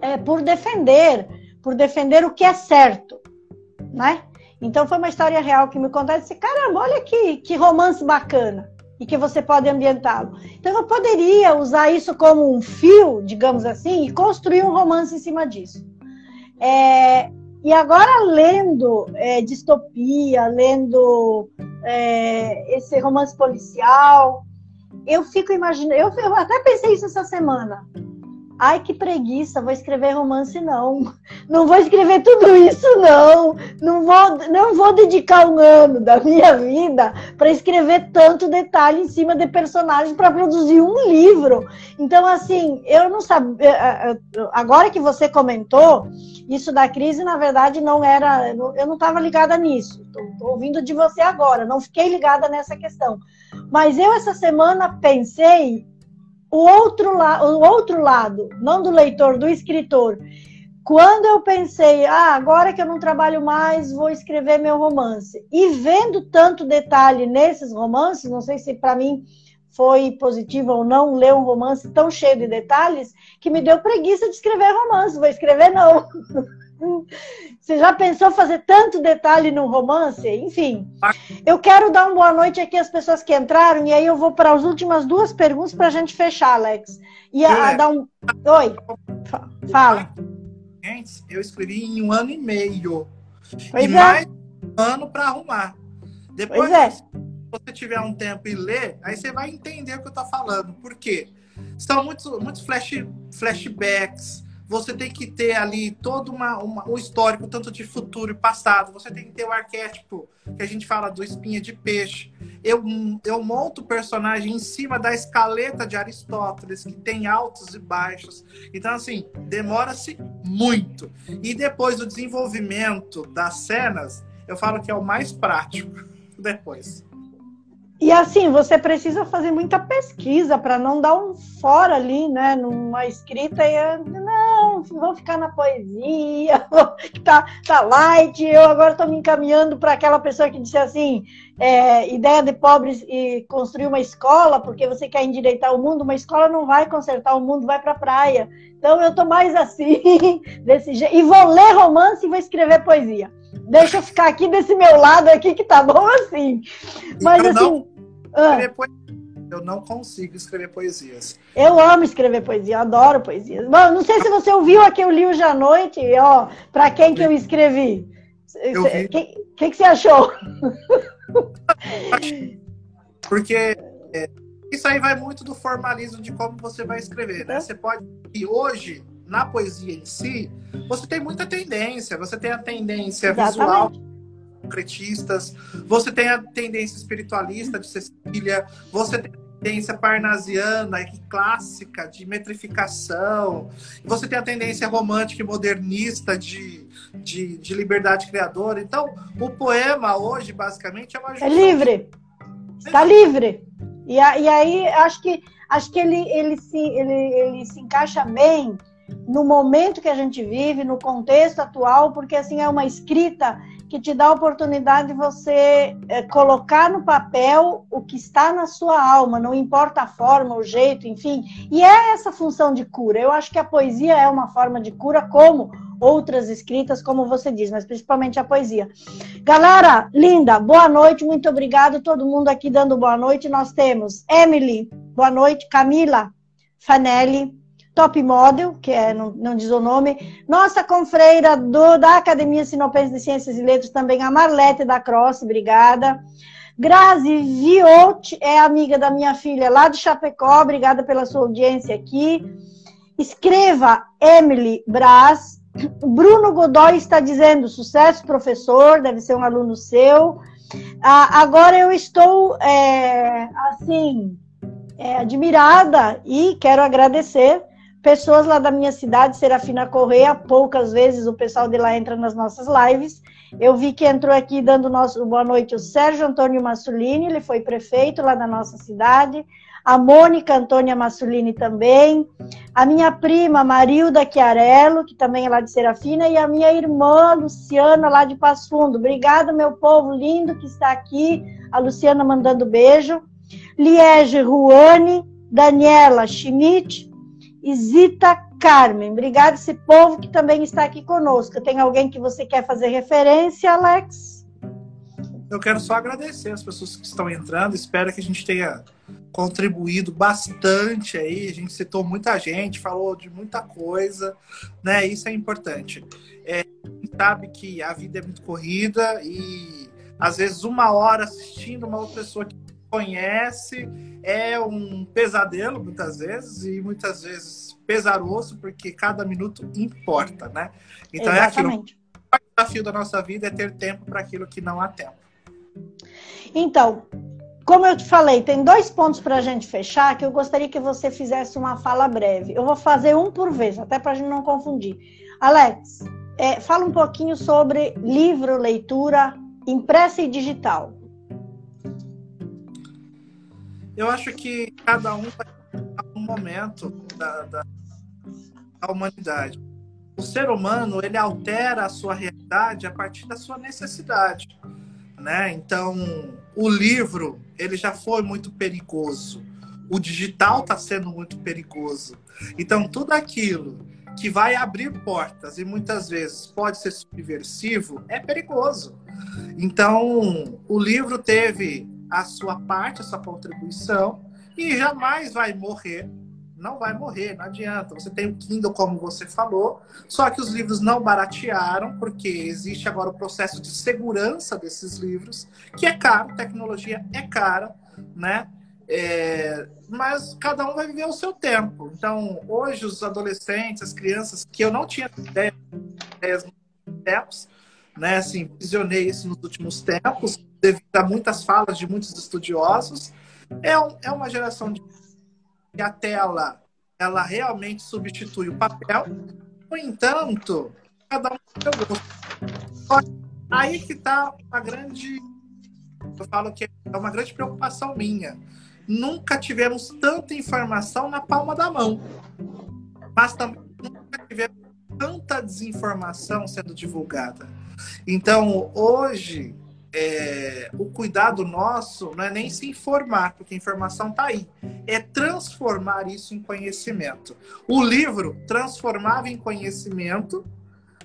é, por defender, por defender o que é certo, né? Então foi uma história real que me contaram disse, caramba, olha que, que romance bacana e que você pode ambientá-lo. Então eu poderia usar isso como um fio, digamos assim, e construir um romance em cima disso. É, e agora, lendo é, distopia, lendo é, esse romance policial, eu fico imaginando. Eu, eu até pensei isso essa semana. Ai, que preguiça, vou escrever romance, não. Não vou escrever tudo isso, não. Não vou, não vou dedicar um ano da minha vida para escrever tanto detalhe em cima de personagem para produzir um livro. Então, assim, eu não sabia. É, é, agora que você comentou, isso da crise, na verdade, não era. Eu não estava ligada nisso. Estou ouvindo de você agora, não fiquei ligada nessa questão. Mas eu, essa semana, pensei o outro, la o outro lado, não do leitor, do escritor. Quando eu pensei, ah, agora que eu não trabalho mais, vou escrever meu romance. E vendo tanto detalhe nesses romances, não sei se para mim foi positivo ou não ler um romance tão cheio de detalhes, que me deu preguiça de escrever romance. Vou escrever, não. Você já pensou fazer tanto detalhe no romance? Enfim, eu quero dar uma boa noite aqui às pessoas que entraram e aí eu vou para as últimas duas perguntas para a gente fechar, Alex. E a, a dar um. Oi, fala. Eu escrevi em um ano e meio. Pois e é. mais um ano para arrumar. Depois, pois é. se você tiver um tempo e ler, aí você vai entender o que eu estou falando. Por quê? São muitos, muitos flash, flashbacks você tem que ter ali todo uma, uma, um histórico, tanto de futuro e passado. Você tem que ter o arquétipo que a gente fala do espinha de peixe. Eu, eu monto o personagem em cima da escaleta de Aristóteles, que tem altos e baixos. Então, assim, demora-se muito. E depois o desenvolvimento das cenas, eu falo que é o mais prático depois. E assim, você precisa fazer muita pesquisa para não dar um fora ali, né? Numa escrita e não, vamos, vamos ficar na poesia, tá, tá light. Eu agora estou me encaminhando para aquela pessoa que disse assim: é, ideia de pobres e construir uma escola, porque você quer endireitar o mundo. Uma escola não vai consertar o mundo, vai para a praia. Então eu estou mais assim, desse jeito. E vou ler romance e vou escrever poesia. Deixa eu ficar aqui desse meu lado aqui que tá bom assim. Mas eu assim. Não, ah, eu não consigo escrever poesias. Eu amo escrever poesia, eu adoro poesias. Bom, não sei se você ouviu a que eu li hoje à noite, ó, para quem que eu escrevi. O que, que, que você achou? Porque é, isso aí vai muito do formalismo de como você vai escrever, né? Você pode. E hoje, na poesia em si, você tem muita tendência. Você tem a tendência Exatamente. visual concretistas, você tem a tendência espiritualista de Cecília, você tem a tendência parnasiana e clássica de metrificação, você tem a tendência romântica e modernista de, de, de liberdade criadora. Então, o poema hoje, basicamente, é uma É livre. Está livre. E, e aí, acho que, acho que ele, ele, se, ele, ele se encaixa bem no momento que a gente vive, no contexto atual, porque assim é uma escrita que te dá a oportunidade de você é, colocar no papel o que está na sua alma, não importa a forma, o jeito, enfim. E é essa função de cura. Eu acho que a poesia é uma forma de cura, como outras escritas, como você diz, mas principalmente a poesia. Galera, linda, boa noite, muito obrigado. Todo mundo aqui dando boa noite. Nós temos Emily, boa noite, Camila, Fanelli, Top Model, que é, não, não diz o nome, nossa confreira do, da Academia Sinopense de Ciências e Letras, também a Marlete da Cross, obrigada. Grazi Viot é amiga da minha filha lá de Chapecó, obrigada pela sua audiência aqui. Escreva Emily Braz. Bruno Godoy está dizendo sucesso, professor, deve ser um aluno seu. Ah, agora eu estou, é, assim, é, admirada e quero agradecer pessoas lá da minha cidade, Serafina Correia, poucas vezes o pessoal de lá entra nas nossas lives. Eu vi que entrou aqui dando nosso boa noite o Sérgio Antônio Massulini, ele foi prefeito lá da nossa cidade. A Mônica Antônia Massulini também. A minha prima Marilda Chiarello, que também é lá de Serafina, e a minha irmã Luciana, lá de Passo Fundo. Obrigada, meu povo lindo que está aqui. A Luciana mandando beijo. Liege Ruane, Daniela Schmidt, Zita Carmen. Obrigada esse povo que também está aqui conosco. Tem alguém que você quer fazer referência, Alex? Eu quero só agradecer as pessoas que estão entrando. Espero que a gente tenha contribuído bastante aí. A gente citou muita gente, falou de muita coisa, né? Isso é importante. É, sabe que a vida é muito corrida e às vezes uma hora assistindo uma outra pessoa que conhece é um pesadelo muitas vezes e muitas vezes pesaroso porque cada minuto importa, né? Então Exatamente. é aquilo. O desafio da nossa vida é ter tempo para aquilo que não há tempo. Então, como eu te falei, tem dois pontos para a gente fechar que eu gostaria que você fizesse uma fala breve. Eu vou fazer um por vez, até para a gente não confundir. Alex, é, fala um pouquinho sobre livro, leitura impressa e digital. Eu acho que cada um vai um momento da, da, da humanidade. O ser humano ele altera a sua realidade a partir da sua necessidade, né? Então, o livro ele já foi muito perigoso. O digital está sendo muito perigoso. Então, tudo aquilo que vai abrir portas e muitas vezes pode ser subversivo é perigoso. Então, o livro teve a sua parte, a sua contribuição e jamais vai morrer. Não vai morrer, não adianta. Você tem o Kindle, como você falou, só que os livros não baratearam, porque existe agora o processo de segurança desses livros, que é caro, tecnologia é cara, né? É, mas cada um vai viver o seu tempo. Então, hoje, os adolescentes, as crianças, que eu não tinha ideia, ideias tempos, né? Assim, visionei isso nos últimos tempos, devido a muitas falas de muitos estudiosos. É, um, é uma geração de que a tela ela realmente substitui o papel. No entanto, cada um tem seu gosto. Aí que está a grande. Eu falo que é uma grande preocupação minha. Nunca tivemos tanta informação na palma da mão. Mas também nunca tivemos tanta desinformação sendo divulgada. Então, hoje, é, o cuidado nosso não é nem se informar, porque a informação está aí, é transformar isso em conhecimento. O livro transformava em conhecimento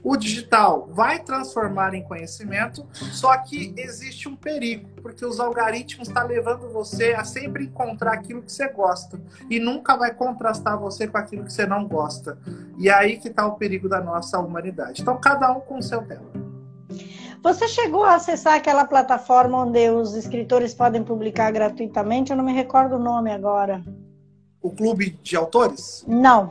o digital vai transformar em conhecimento, só que existe um perigo, porque os algoritmos estão tá levando você a sempre encontrar aquilo que você gosta e nunca vai contrastar você com aquilo que você não gosta. E é aí que está o perigo da nossa humanidade. Então, cada um com o seu tema. Você chegou a acessar aquela plataforma onde os escritores podem publicar gratuitamente? Eu não me recordo o nome agora. O Clube de Autores? Não.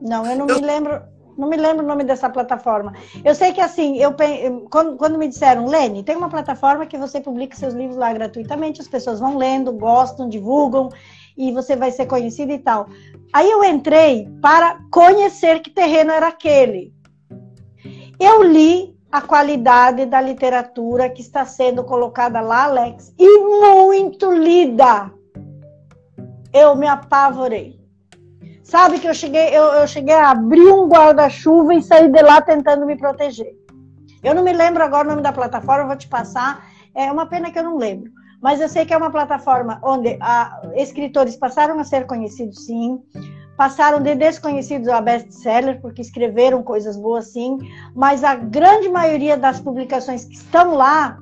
Não, eu não eu... me lembro não me lembro o nome dessa plataforma. Eu sei que assim, eu quando, quando me disseram, Lene, tem uma plataforma que você publica seus livros lá gratuitamente, as pessoas vão lendo, gostam, divulgam e você vai ser conhecido e tal. Aí eu entrei para conhecer que terreno era aquele. Eu li a qualidade da literatura que está sendo colocada lá, Alex, e muito lida. Eu me apavorei. Sabe que eu cheguei, eu, eu cheguei a abrir um guarda-chuva e sair de lá tentando me proteger. Eu não me lembro agora o nome da plataforma, vou te passar. É uma pena que eu não lembro. Mas eu sei que é uma plataforma onde a, escritores passaram a ser conhecidos, sim. Passaram de desconhecidos a best-seller, porque escreveram coisas boas, sim. Mas a grande maioria das publicações que estão lá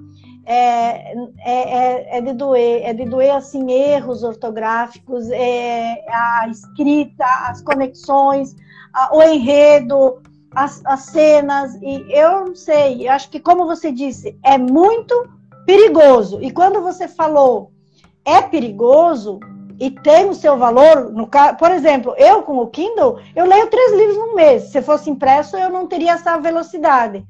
é, é, é, é, de doer, é de doer assim erros ortográficos, é, a escrita, as conexões, a, o enredo, as, as cenas, e eu não sei, acho que como você disse, é muito perigoso. E quando você falou é perigoso e tem o seu valor, no por exemplo, eu com o Kindle, eu leio três livros no mês. Se fosse impresso, eu não teria essa velocidade.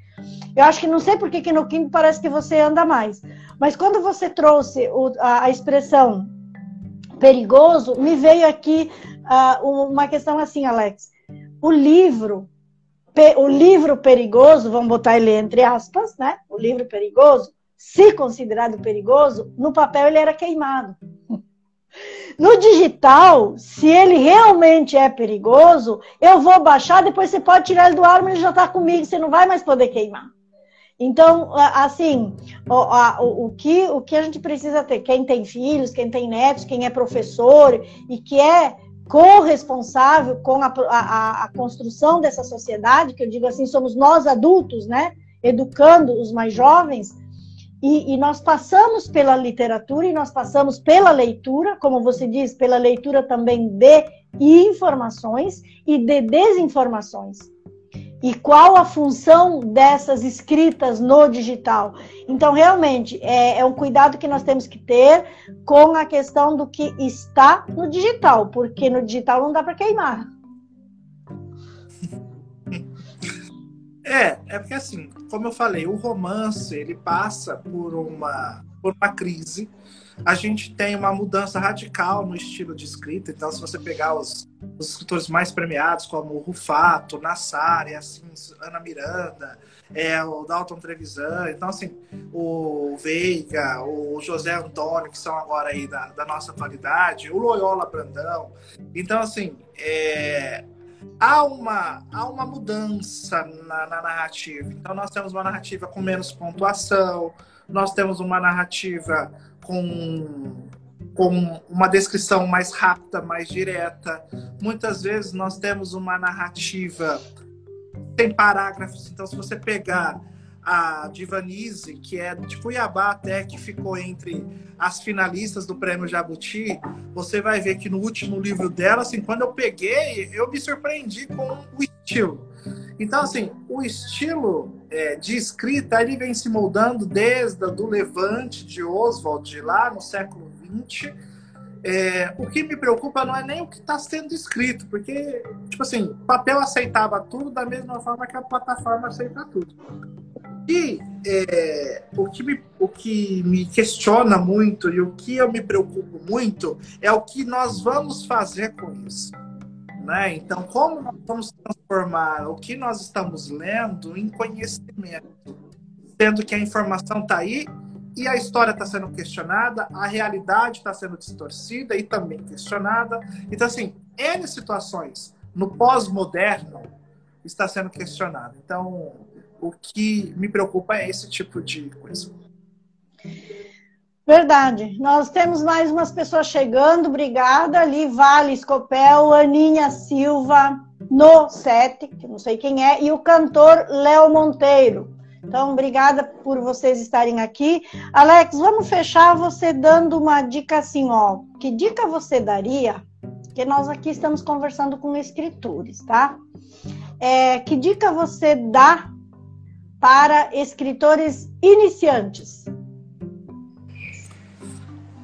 Eu acho que não sei por que no Kindle parece que você anda mais. Mas quando você trouxe o, a, a, expressão perigoso, me veio aqui uh, uma questão assim, Alex. O livro, pe, o livro perigoso, vamos botar ele entre aspas, né? O livro perigoso, se considerado perigoso, no papel ele era queimado. No digital, se ele realmente é perigoso, eu vou baixar, depois você pode tirar ele do ar, mas ele já está comigo, você não vai mais poder queimar. Então, assim, o, a, o, que, o que a gente precisa ter, quem tem filhos, quem tem netos, quem é professor e que é corresponsável com a, a, a construção dessa sociedade, que eu digo assim, somos nós adultos, né? Educando os mais jovens, e, e, nós passamos pela literatura e nós passamos pela leitura, como você diz, pela leitura também de informações e de desinformações e qual a função dessas escritas no digital. Então, realmente, é, é, um cuidado que nós temos que ter com a questão do que está no digital, porque no digital não dá para queimar. É, é porque assim, como eu falei, o romance ele passa por uma, por uma crise a gente tem uma mudança radical no estilo de escrita. Então, se você pegar os, os escritores mais premiados, como Rufato, Nassar, assim, Ana Miranda, é, o Dalton Trevisan, então, assim, o Veiga, o José Antônio, que são agora aí da, da nossa atualidade, o Loyola Brandão. Então, assim, é, há uma, há uma mudança na, na, narrativa. Então, nós temos uma narrativa com menos pontuação, nós temos uma narrativa com, com uma descrição mais rápida, mais direta. Muitas vezes nós temos uma narrativa sem parágrafos, então se você pegar a Divanise, que é de Cuiabá até, que ficou entre as finalistas do Prêmio Jabuti, você vai ver que no último livro dela, assim, quando eu peguei, eu me surpreendi com o estilo. Então, assim, o estilo é, de escrita ele vem se moldando desde do Levante de Oswald, lá no século XX. É, o que me preocupa não é nem o que está sendo escrito, porque, tipo assim, papel aceitava tudo da mesma forma que a plataforma aceita tudo. E é, o, que me, o que me questiona muito e o que eu me preocupo muito é o que nós vamos fazer com isso. Né? Então, como nós vamos transformar o que nós estamos lendo em conhecimento, sendo que a informação está aí e a história está sendo questionada, a realidade está sendo distorcida e também questionada. Então, assim, N situações no pós-moderno, está sendo questionado. Então, o que me preocupa é esse tipo de coisa. Verdade. Nós temos mais umas pessoas chegando. Obrigada. Ali, Vale Escopel, Aninha Silva, no set, que não sei quem é, e o cantor Léo Monteiro. Então, obrigada por vocês estarem aqui. Alex, vamos fechar você dando uma dica assim, ó. Que dica você daria? Porque nós aqui estamos conversando com escritores, tá? É, que dica você dá para escritores iniciantes?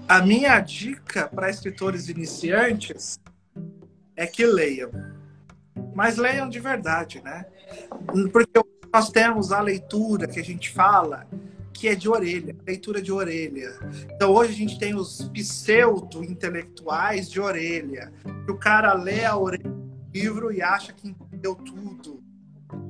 A minha dica para escritores iniciantes é que leiam. Mas leiam de verdade, né? Porque nós temos a leitura que a gente fala que é de orelha, leitura de orelha. Então hoje a gente tem os pseudo-intelectuais de orelha, que o cara lê a orelha do livro e acha que entendeu tudo,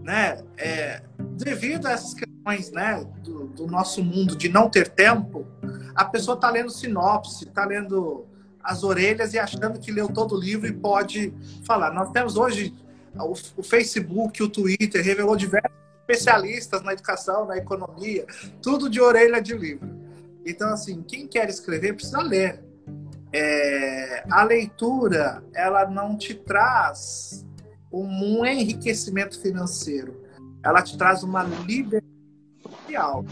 né? É, devido a essas questões, né, do, do nosso mundo de não ter tempo, a pessoa está lendo sinopse, está lendo as orelhas e achando que leu todo o livro e pode falar. Nós temos hoje o, o Facebook, o Twitter revelou diversos especialistas na educação, na economia, tudo de orelha de livro. Então, assim, quem quer escrever precisa ler. É, a leitura, ela não te traz um enriquecimento financeiro, ela te traz uma liberdade social.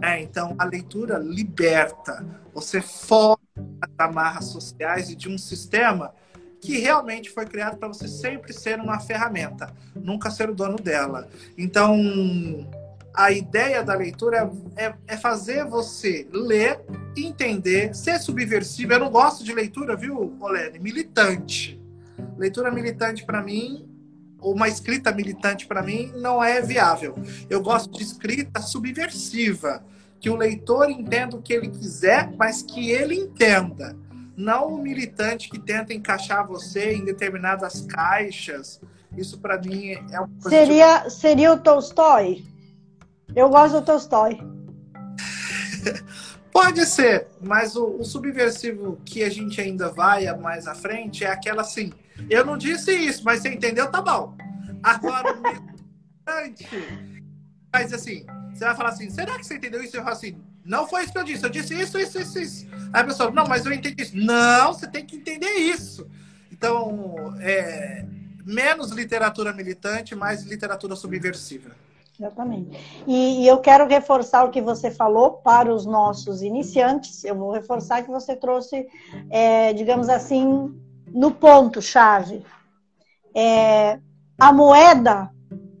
É, então, a leitura liberta. Você foge das amarras sociais e de um sistema que realmente foi criado para você sempre ser uma ferramenta, nunca ser o dono dela. Então, a ideia da leitura é, é, é fazer você ler, entender, ser subversivo. Eu não gosto de leitura, viu, Olene? Militante. Leitura militante, para mim, uma escrita militante, para mim, não é viável. Eu gosto de escrita subversiva, que o leitor entenda o que ele quiser, mas que ele entenda não o militante que tenta encaixar você em determinadas caixas. Isso para mim é uma coisa seria de... seria o Tolstói. Eu gosto do Tolstói. Pode ser, mas o, o, subversivo que a gente ainda vai mais à frente é aquela assim. Eu não disse isso, mas você entendeu, tá bom. Agora o militante mas assim, você vai falar assim, será que você entendeu isso? Eu falo assim, não foi isso que eu disse, eu disse isso, isso, isso, isso. Aí a pessoa, não, mas eu entendi isso. Não, você tem que entender isso. Então, é, menos literatura militante, mais literatura subversiva. Exatamente. E, e, eu quero reforçar o que você falou para os nossos iniciantes. Eu vou reforçar que você trouxe, é, digamos assim, no ponto-chave. É, a moeda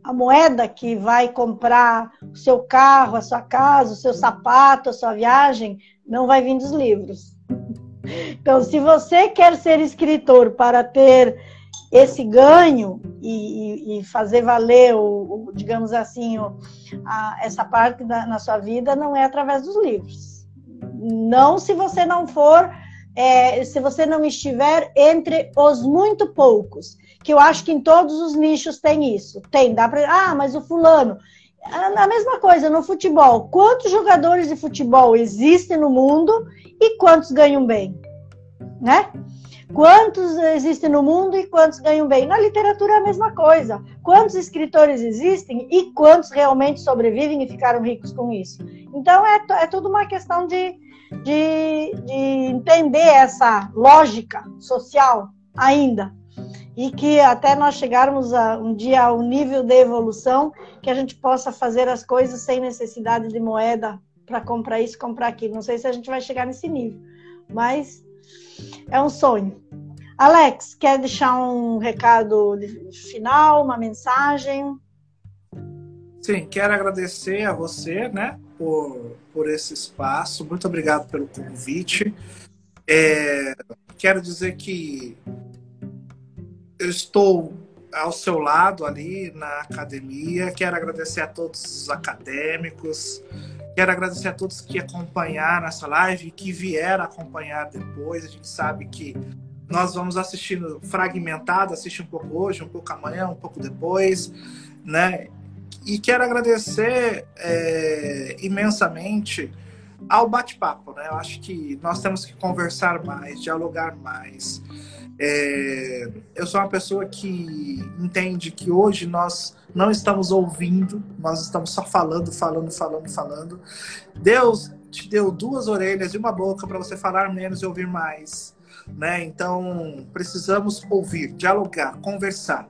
a moeda que vai comprar o seu carro, a sua casa, o seu sapato, a sua viagem, não vai vir dos livros. Então, se você quer ser escritor para ter esse ganho e, e fazer valer, o, o digamos assim, o, a, essa parte da, na sua vida, não é através dos livros. Não se você não for, é, se você não estiver entre os muito poucos que eu acho que em todos os nichos tem isso. Tem, dá para. Ah, mas o fulano. A mesma coisa no futebol. Quantos jogadores de futebol existem no mundo e quantos ganham bem? Né? Quantos existem no mundo e quantos ganham bem? Na literatura é a mesma coisa. Quantos escritores existem e quantos realmente sobrevivem e ficaram ricos com isso? Então é, é tudo uma questão de, de, de entender essa lógica social ainda e que até nós chegarmos a, um dia ao nível de evolução que a gente possa fazer as coisas sem necessidade de moeda para comprar isso, comprar aquilo. Não sei se a gente vai chegar nesse nível, mas é um sonho. Alex, quer deixar um recado final, uma mensagem? Sim, quero agradecer a você, né, por, por esse espaço. Muito obrigado pelo convite. É, quero dizer que eu estou ao seu lado ali na academia. Quero agradecer a todos os acadêmicos. Quero agradecer a todos que acompanharam essa live que vieram acompanhar depois. A gente sabe que nós vamos assistindo fragmentado, assiste um pouco hoje, um pouco amanhã, um pouco depois, né? E quero agradecer é, imensamente ao bate-papo, né? Eu acho que nós temos que conversar mais, dialogar mais. É, eu sou uma pessoa que entende que hoje nós não estamos ouvindo, nós estamos só falando, falando, falando, falando. Deus te deu duas orelhas e uma boca para você falar menos e ouvir mais. Né? Então, precisamos ouvir, dialogar, conversar.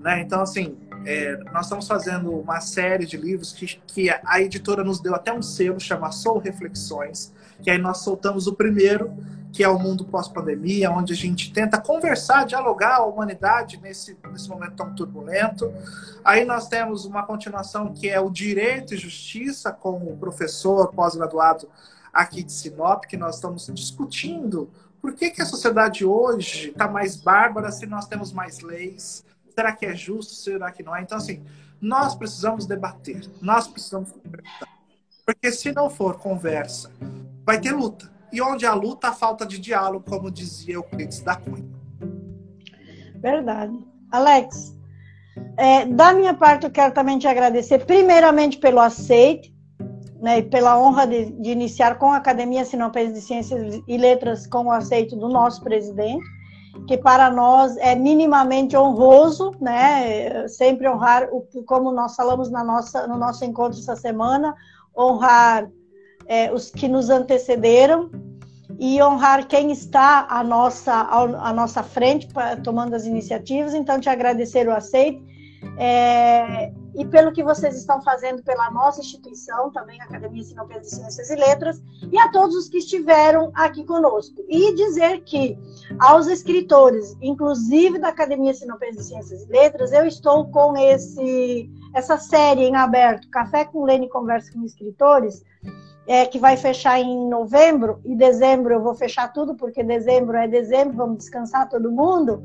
Né? Então, assim, é, nós estamos fazendo uma série de livros que, que a editora nos deu até um selo, chama Sou Reflexões, que aí nós soltamos o primeiro, que é o mundo pós-pandemia, onde a gente tenta conversar, dialogar a humanidade nesse, nesse momento tão turbulento. Aí nós temos uma continuação que é o Direito e Justiça, com o professor pós-graduado aqui de Sinop, que nós estamos discutindo por que, que a sociedade hoje está mais bárbara se nós temos mais leis, Será que é justo? Será que não é? Então, assim, nós precisamos debater, nós precisamos conversar. Porque se não for conversa, vai ter luta. E onde há luta, há falta de diálogo, como dizia Euclides da Cunha. Verdade. Alex, é, da minha parte, eu quero também te agradecer, primeiramente pelo aceite, né, pela honra de, de iniciar com a Academia Sinopense de Ciências e Letras com o aceito do nosso presidente que para nós é minimamente honroso, né? Sempre honrar o como nós falamos na nossa, no nosso encontro essa semana, honrar é, os que nos antecederam e honrar quem está à nossa, à nossa frente tomando as iniciativas. Então, te agradecer o aceite é, e pelo que vocês estão fazendo pela nossa instituição, também a Academia Sinopia de Ciências e Letras, e a todos os que estiveram aqui conosco. E dizer que aos escritores, inclusive da Academia Sinopia de Ciências e Letras, eu estou com esse essa série em aberto, Café com Lene Conversa com Escritores, é, que vai fechar em novembro, e dezembro eu vou fechar tudo, porque dezembro é dezembro, vamos descansar todo mundo.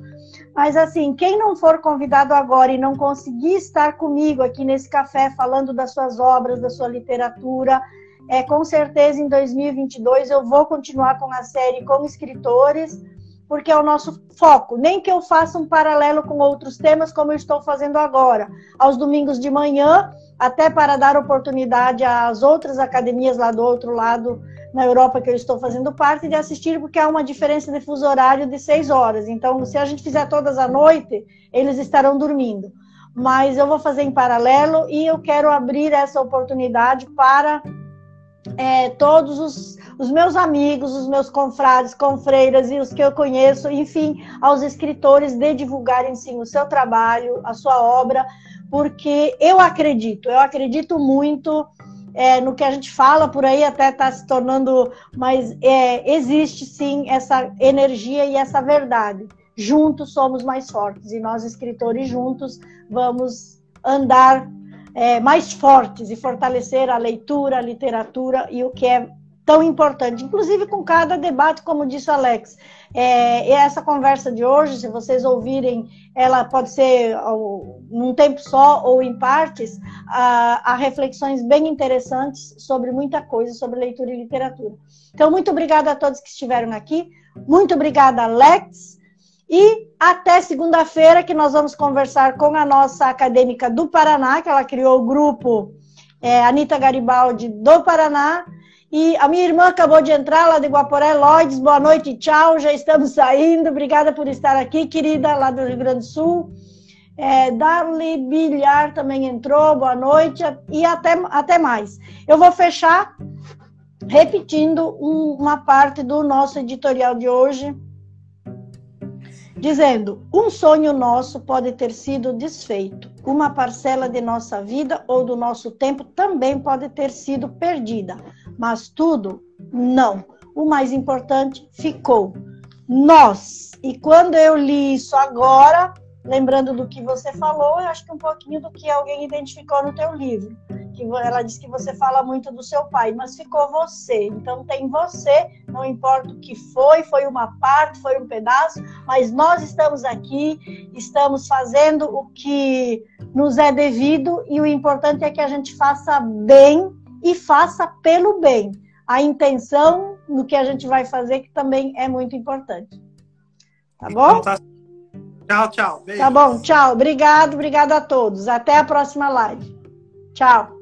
Mas assim, quem não for convidado agora e não conseguir estar comigo aqui nesse café falando das suas obras, da sua literatura, é, com certeza em 2022 eu vou continuar com a série com escritores, porque é o nosso foco. Nem que eu faça um paralelo com outros temas, como eu estou fazendo agora, aos domingos de manhã até para dar oportunidade às outras academias lá do outro lado, na Europa, que eu estou fazendo parte, de assistir, porque há uma diferença de fuso horário de seis horas. Então, se a gente fizer todas à noite, eles estarão dormindo. Mas eu vou fazer em paralelo e eu quero abrir essa oportunidade para é, todos os, os, meus amigos, os meus confrades, confreiras e os que eu conheço, enfim, aos escritores de divulgarem sim o seu trabalho, a sua obra, porque eu acredito, eu acredito muito é, no que a gente fala por aí, até está se tornando, mas é, existe sim essa energia e essa verdade. Juntos somos mais fortes e nós, escritores, juntos vamos andar é, mais fortes e fortalecer a leitura, a literatura e o que é tão importante, inclusive com cada debate, como disse Alex. É, essa conversa de hoje, se vocês ouvirem, ela pode ser num tempo só ou em partes, há, reflexões bem interessantes sobre muita coisa, sobre leitura e literatura. Então, muito obrigada a todos que estiveram aqui. Muito obrigada, Alex. E até segunda-feira, que nós vamos conversar com a nossa acadêmica do Paraná, que ela criou o grupo é, Anitta Garibaldi do Paraná e a minha irmã acabou de entrar lá de Guaporé, Lloyds, boa noite, tchau, já estamos saindo. Obrigada por estar aqui, querida, lá do Rio Grande do Sul. É, Bilhar também entrou, boa noite e até, até mais. Eu vou fechar repetindo um, uma parte do nosso editorial de hoje, dizendo: um sonho nosso pode ter sido desfeito, uma parcela de nossa vida ou do nosso tempo também pode ter sido perdida mas tudo não. O mais importante ficou nós. E quando eu li isso agora, lembrando do que você falou, eu acho que um pouquinho do que alguém identificou no teu livro. Que ela disse que você fala muito do seu pai, mas ficou você. Então tem você, não importa o que foi, foi uma parte, foi um pedaço, mas nós estamos aqui, estamos fazendo o que nos é devido e o importante é que a gente faça bem e faça pelo bem. A intenção no que a gente vai fazer, que também é muito importante. Tá bom? Então, tá... Tchau, tchau. Beijo. Tá bom, tchau. Obrigado, obrigado a todos. Até a próxima live. Tchau.